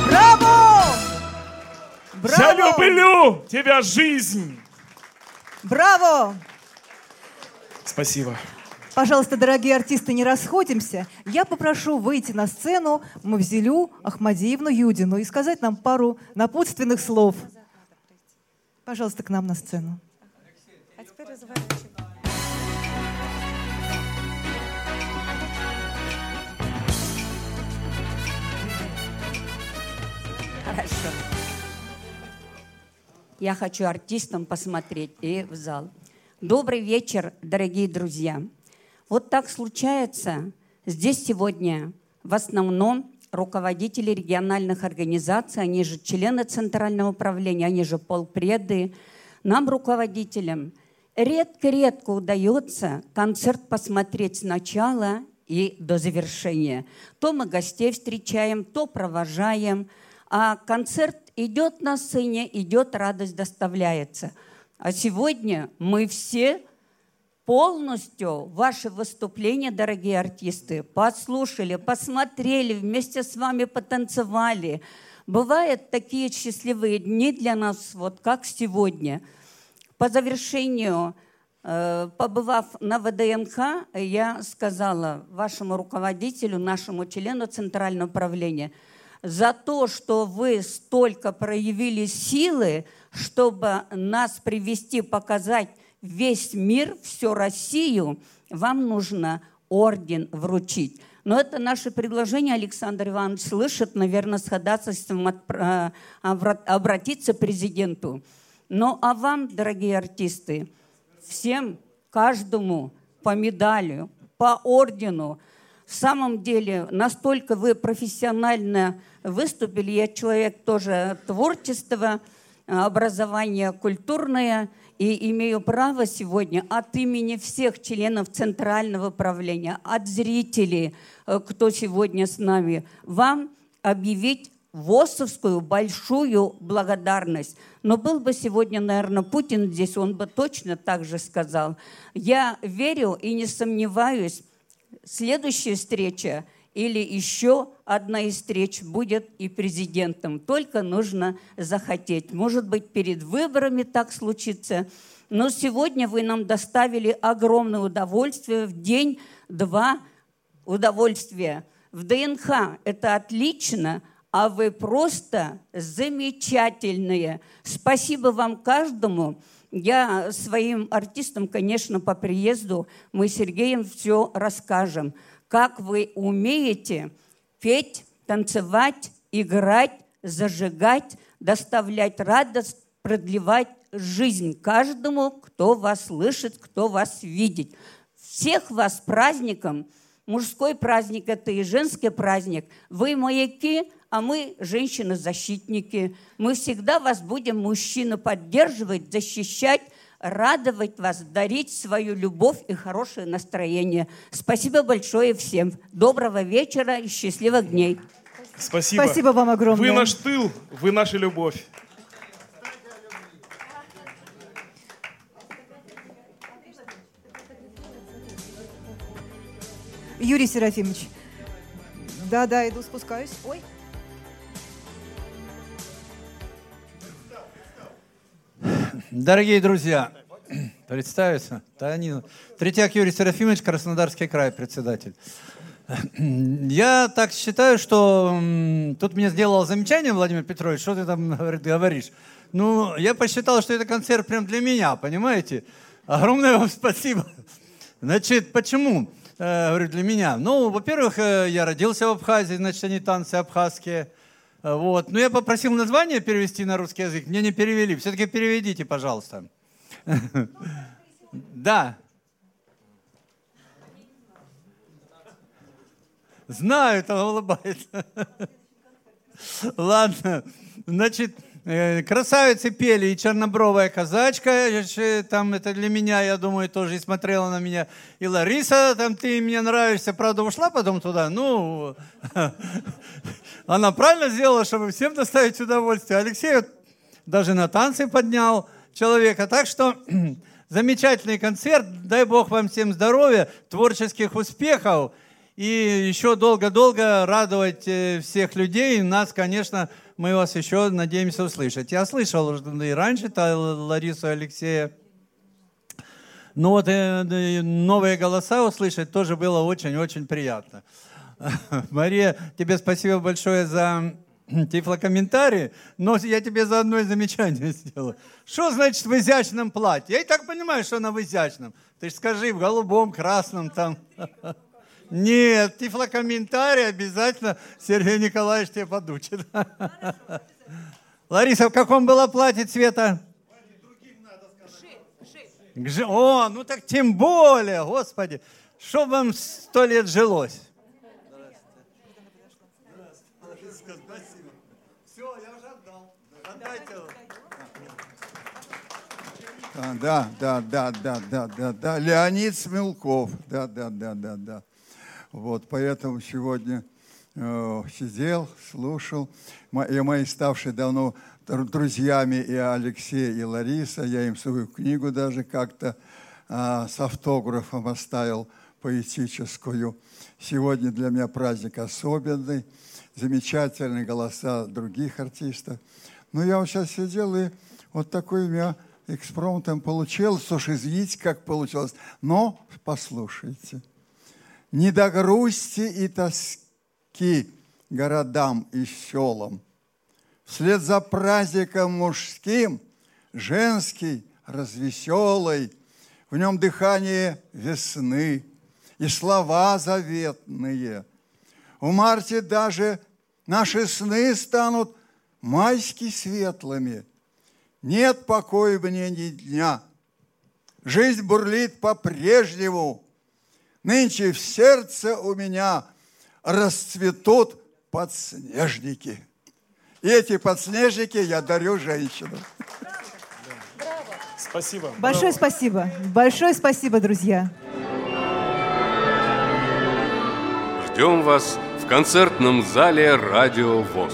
Браво! Я люблю тебя, жизнь. Браво! Спасибо. Пожалуйста, дорогие артисты, не расходимся. Я попрошу выйти на сцену Мавзелю Ахмадиевну Юдину и сказать нам пару напутственных слов. Пожалуйста, к нам на сцену. А теперь разворачивай. Хорошо. Я хочу артистам посмотреть и в зал. Добрый вечер, дорогие друзья. Вот так случается. Здесь сегодня в основном руководители региональных организаций, они же члены Центрального управления, они же полпреды. Нам, руководителям, редко-редко удается концерт посмотреть сначала и до завершения. То мы гостей встречаем, то провожаем, а концерт идет на сцене, идет, радость доставляется. А сегодня мы все полностью ваши выступления, дорогие артисты, послушали, посмотрели, вместе с вами потанцевали. Бывают такие счастливые дни для нас, вот как сегодня. По завершению, э, побывав на ВДНХ, я сказала вашему руководителю, нашему члену Центрального управления, за то, что вы столько проявили силы, чтобы нас привести, показать весь мир, всю Россию, вам нужно орден вручить. Но это наше предложение, Александр Иванович слышит, наверное, с ходатайством обра- обратиться к президенту. Ну а вам, дорогие артисты, всем, каждому по медали, по ордену. В самом деле, настолько вы профессионально выступили, я человек тоже творчества, образование культурное, и имею право сегодня от имени всех членов Центрального управления, от зрителей, э, кто сегодня с нами, вам объявить ВОСовскую большую благодарность. Но был бы сегодня, наверное, Путин здесь, он бы точно так же сказал. Я верю и не сомневаюсь, следующая встреча или еще одна из встреч будет и президентом. Только нужно захотеть. Может быть, перед выборами так случится. Но сегодня вы нам доставили огромное удовольствие в день-два удовольствия. В ДНХ это отлично, а вы просто замечательные. Спасибо вам каждому. Я своим артистам, конечно, по приезду мы с Сергеем все расскажем как вы умеете петь, танцевать, играть, зажигать, доставлять радость, продлевать жизнь каждому, кто вас слышит, кто вас видит. Всех вас праздником. Мужской праздник – это и женский праздник. Вы маяки, а мы женщины-защитники. Мы всегда вас будем, мужчины, поддерживать, защищать, радовать вас, дарить свою любовь и хорошее настроение. Спасибо большое всем. Доброго вечера и счастливых дней. Спасибо. Спасибо вам огромное. Вы наш тыл, вы наша любовь. Юрий Серафимович. Да-да, иду, спускаюсь. Ой. Дорогие друзья, представиться? Танина. Третьяк Юрий Серафимович, Краснодарский край, председатель. Я так считаю, что тут мне сделал замечание Владимир Петрович, что ты там говоришь. Ну, я посчитал, что это концерт прям для меня, понимаете? Огромное вам спасибо. Значит, почему? Э, говорю, для меня. Ну, во-первых, э, я родился в Абхазии, значит, они танцы абхазские. Вот. Но я попросил название перевести на русский язык, мне не перевели. Все-таки переведите, пожалуйста. Да. Знаю, он улыбается. Ладно, значит красавицы пели, и чернобровая казачка, э, там это для меня, я думаю, тоже и смотрела на меня. И Лариса, там ты мне нравишься, правда, ушла потом туда, ну, она правильно сделала, чтобы всем доставить удовольствие. Алексей вот даже на танцы поднял человека, так что замечательный концерт, дай Бог вам всем здоровья, творческих успехов, и еще долго-долго радовать э, всех людей. Нас, конечно, мы вас еще надеемся услышать. Я слышал и раньше Ларису Алексея. Но вот э, новые голоса услышать тоже было очень-очень приятно. Мария, тебе спасибо большое за тифлокомментарии, но я тебе за одно замечание сделаю. Что значит в изящном платье? Я и так понимаю, что она в изящном. Ты же скажи, в голубом, красном там. Нет, тифлокомментарий обязательно Сергей Николаевич тебе подучит. Лариса, в каком было платье цвета? О, ну так тем более, господи. Что вам сто лет жилось? Да, да, да, да, да, да, да. Леонид Смелков. Да, да, да, да, да. Вот, поэтому сегодня э, сидел, слушал. И мои ставшие давно друзьями и Алексей, и Лариса, я им свою книгу даже как-то э, с автографом оставил поэтическую. Сегодня для меня праздник особенный, замечательные голоса других артистов. Но я вот сейчас сидел, и вот такой у меня экспромтом получилось. Уж извините, как получилось. Но послушайте – не до грусти и тоски городам и селам. Вслед за праздником мужским, женский, развеселый, в нем дыхание весны и слова заветные. В марте даже наши сны станут майски светлыми. Нет покоя мне ни дня. Жизнь бурлит по-прежнему – Нынче в сердце у меня расцветут подснежники. И эти подснежники я дарю женщинам. Спасибо. Большое Браво. спасибо. Большое спасибо, друзья. Ждем вас в концертном зале «Радио ВОЗ».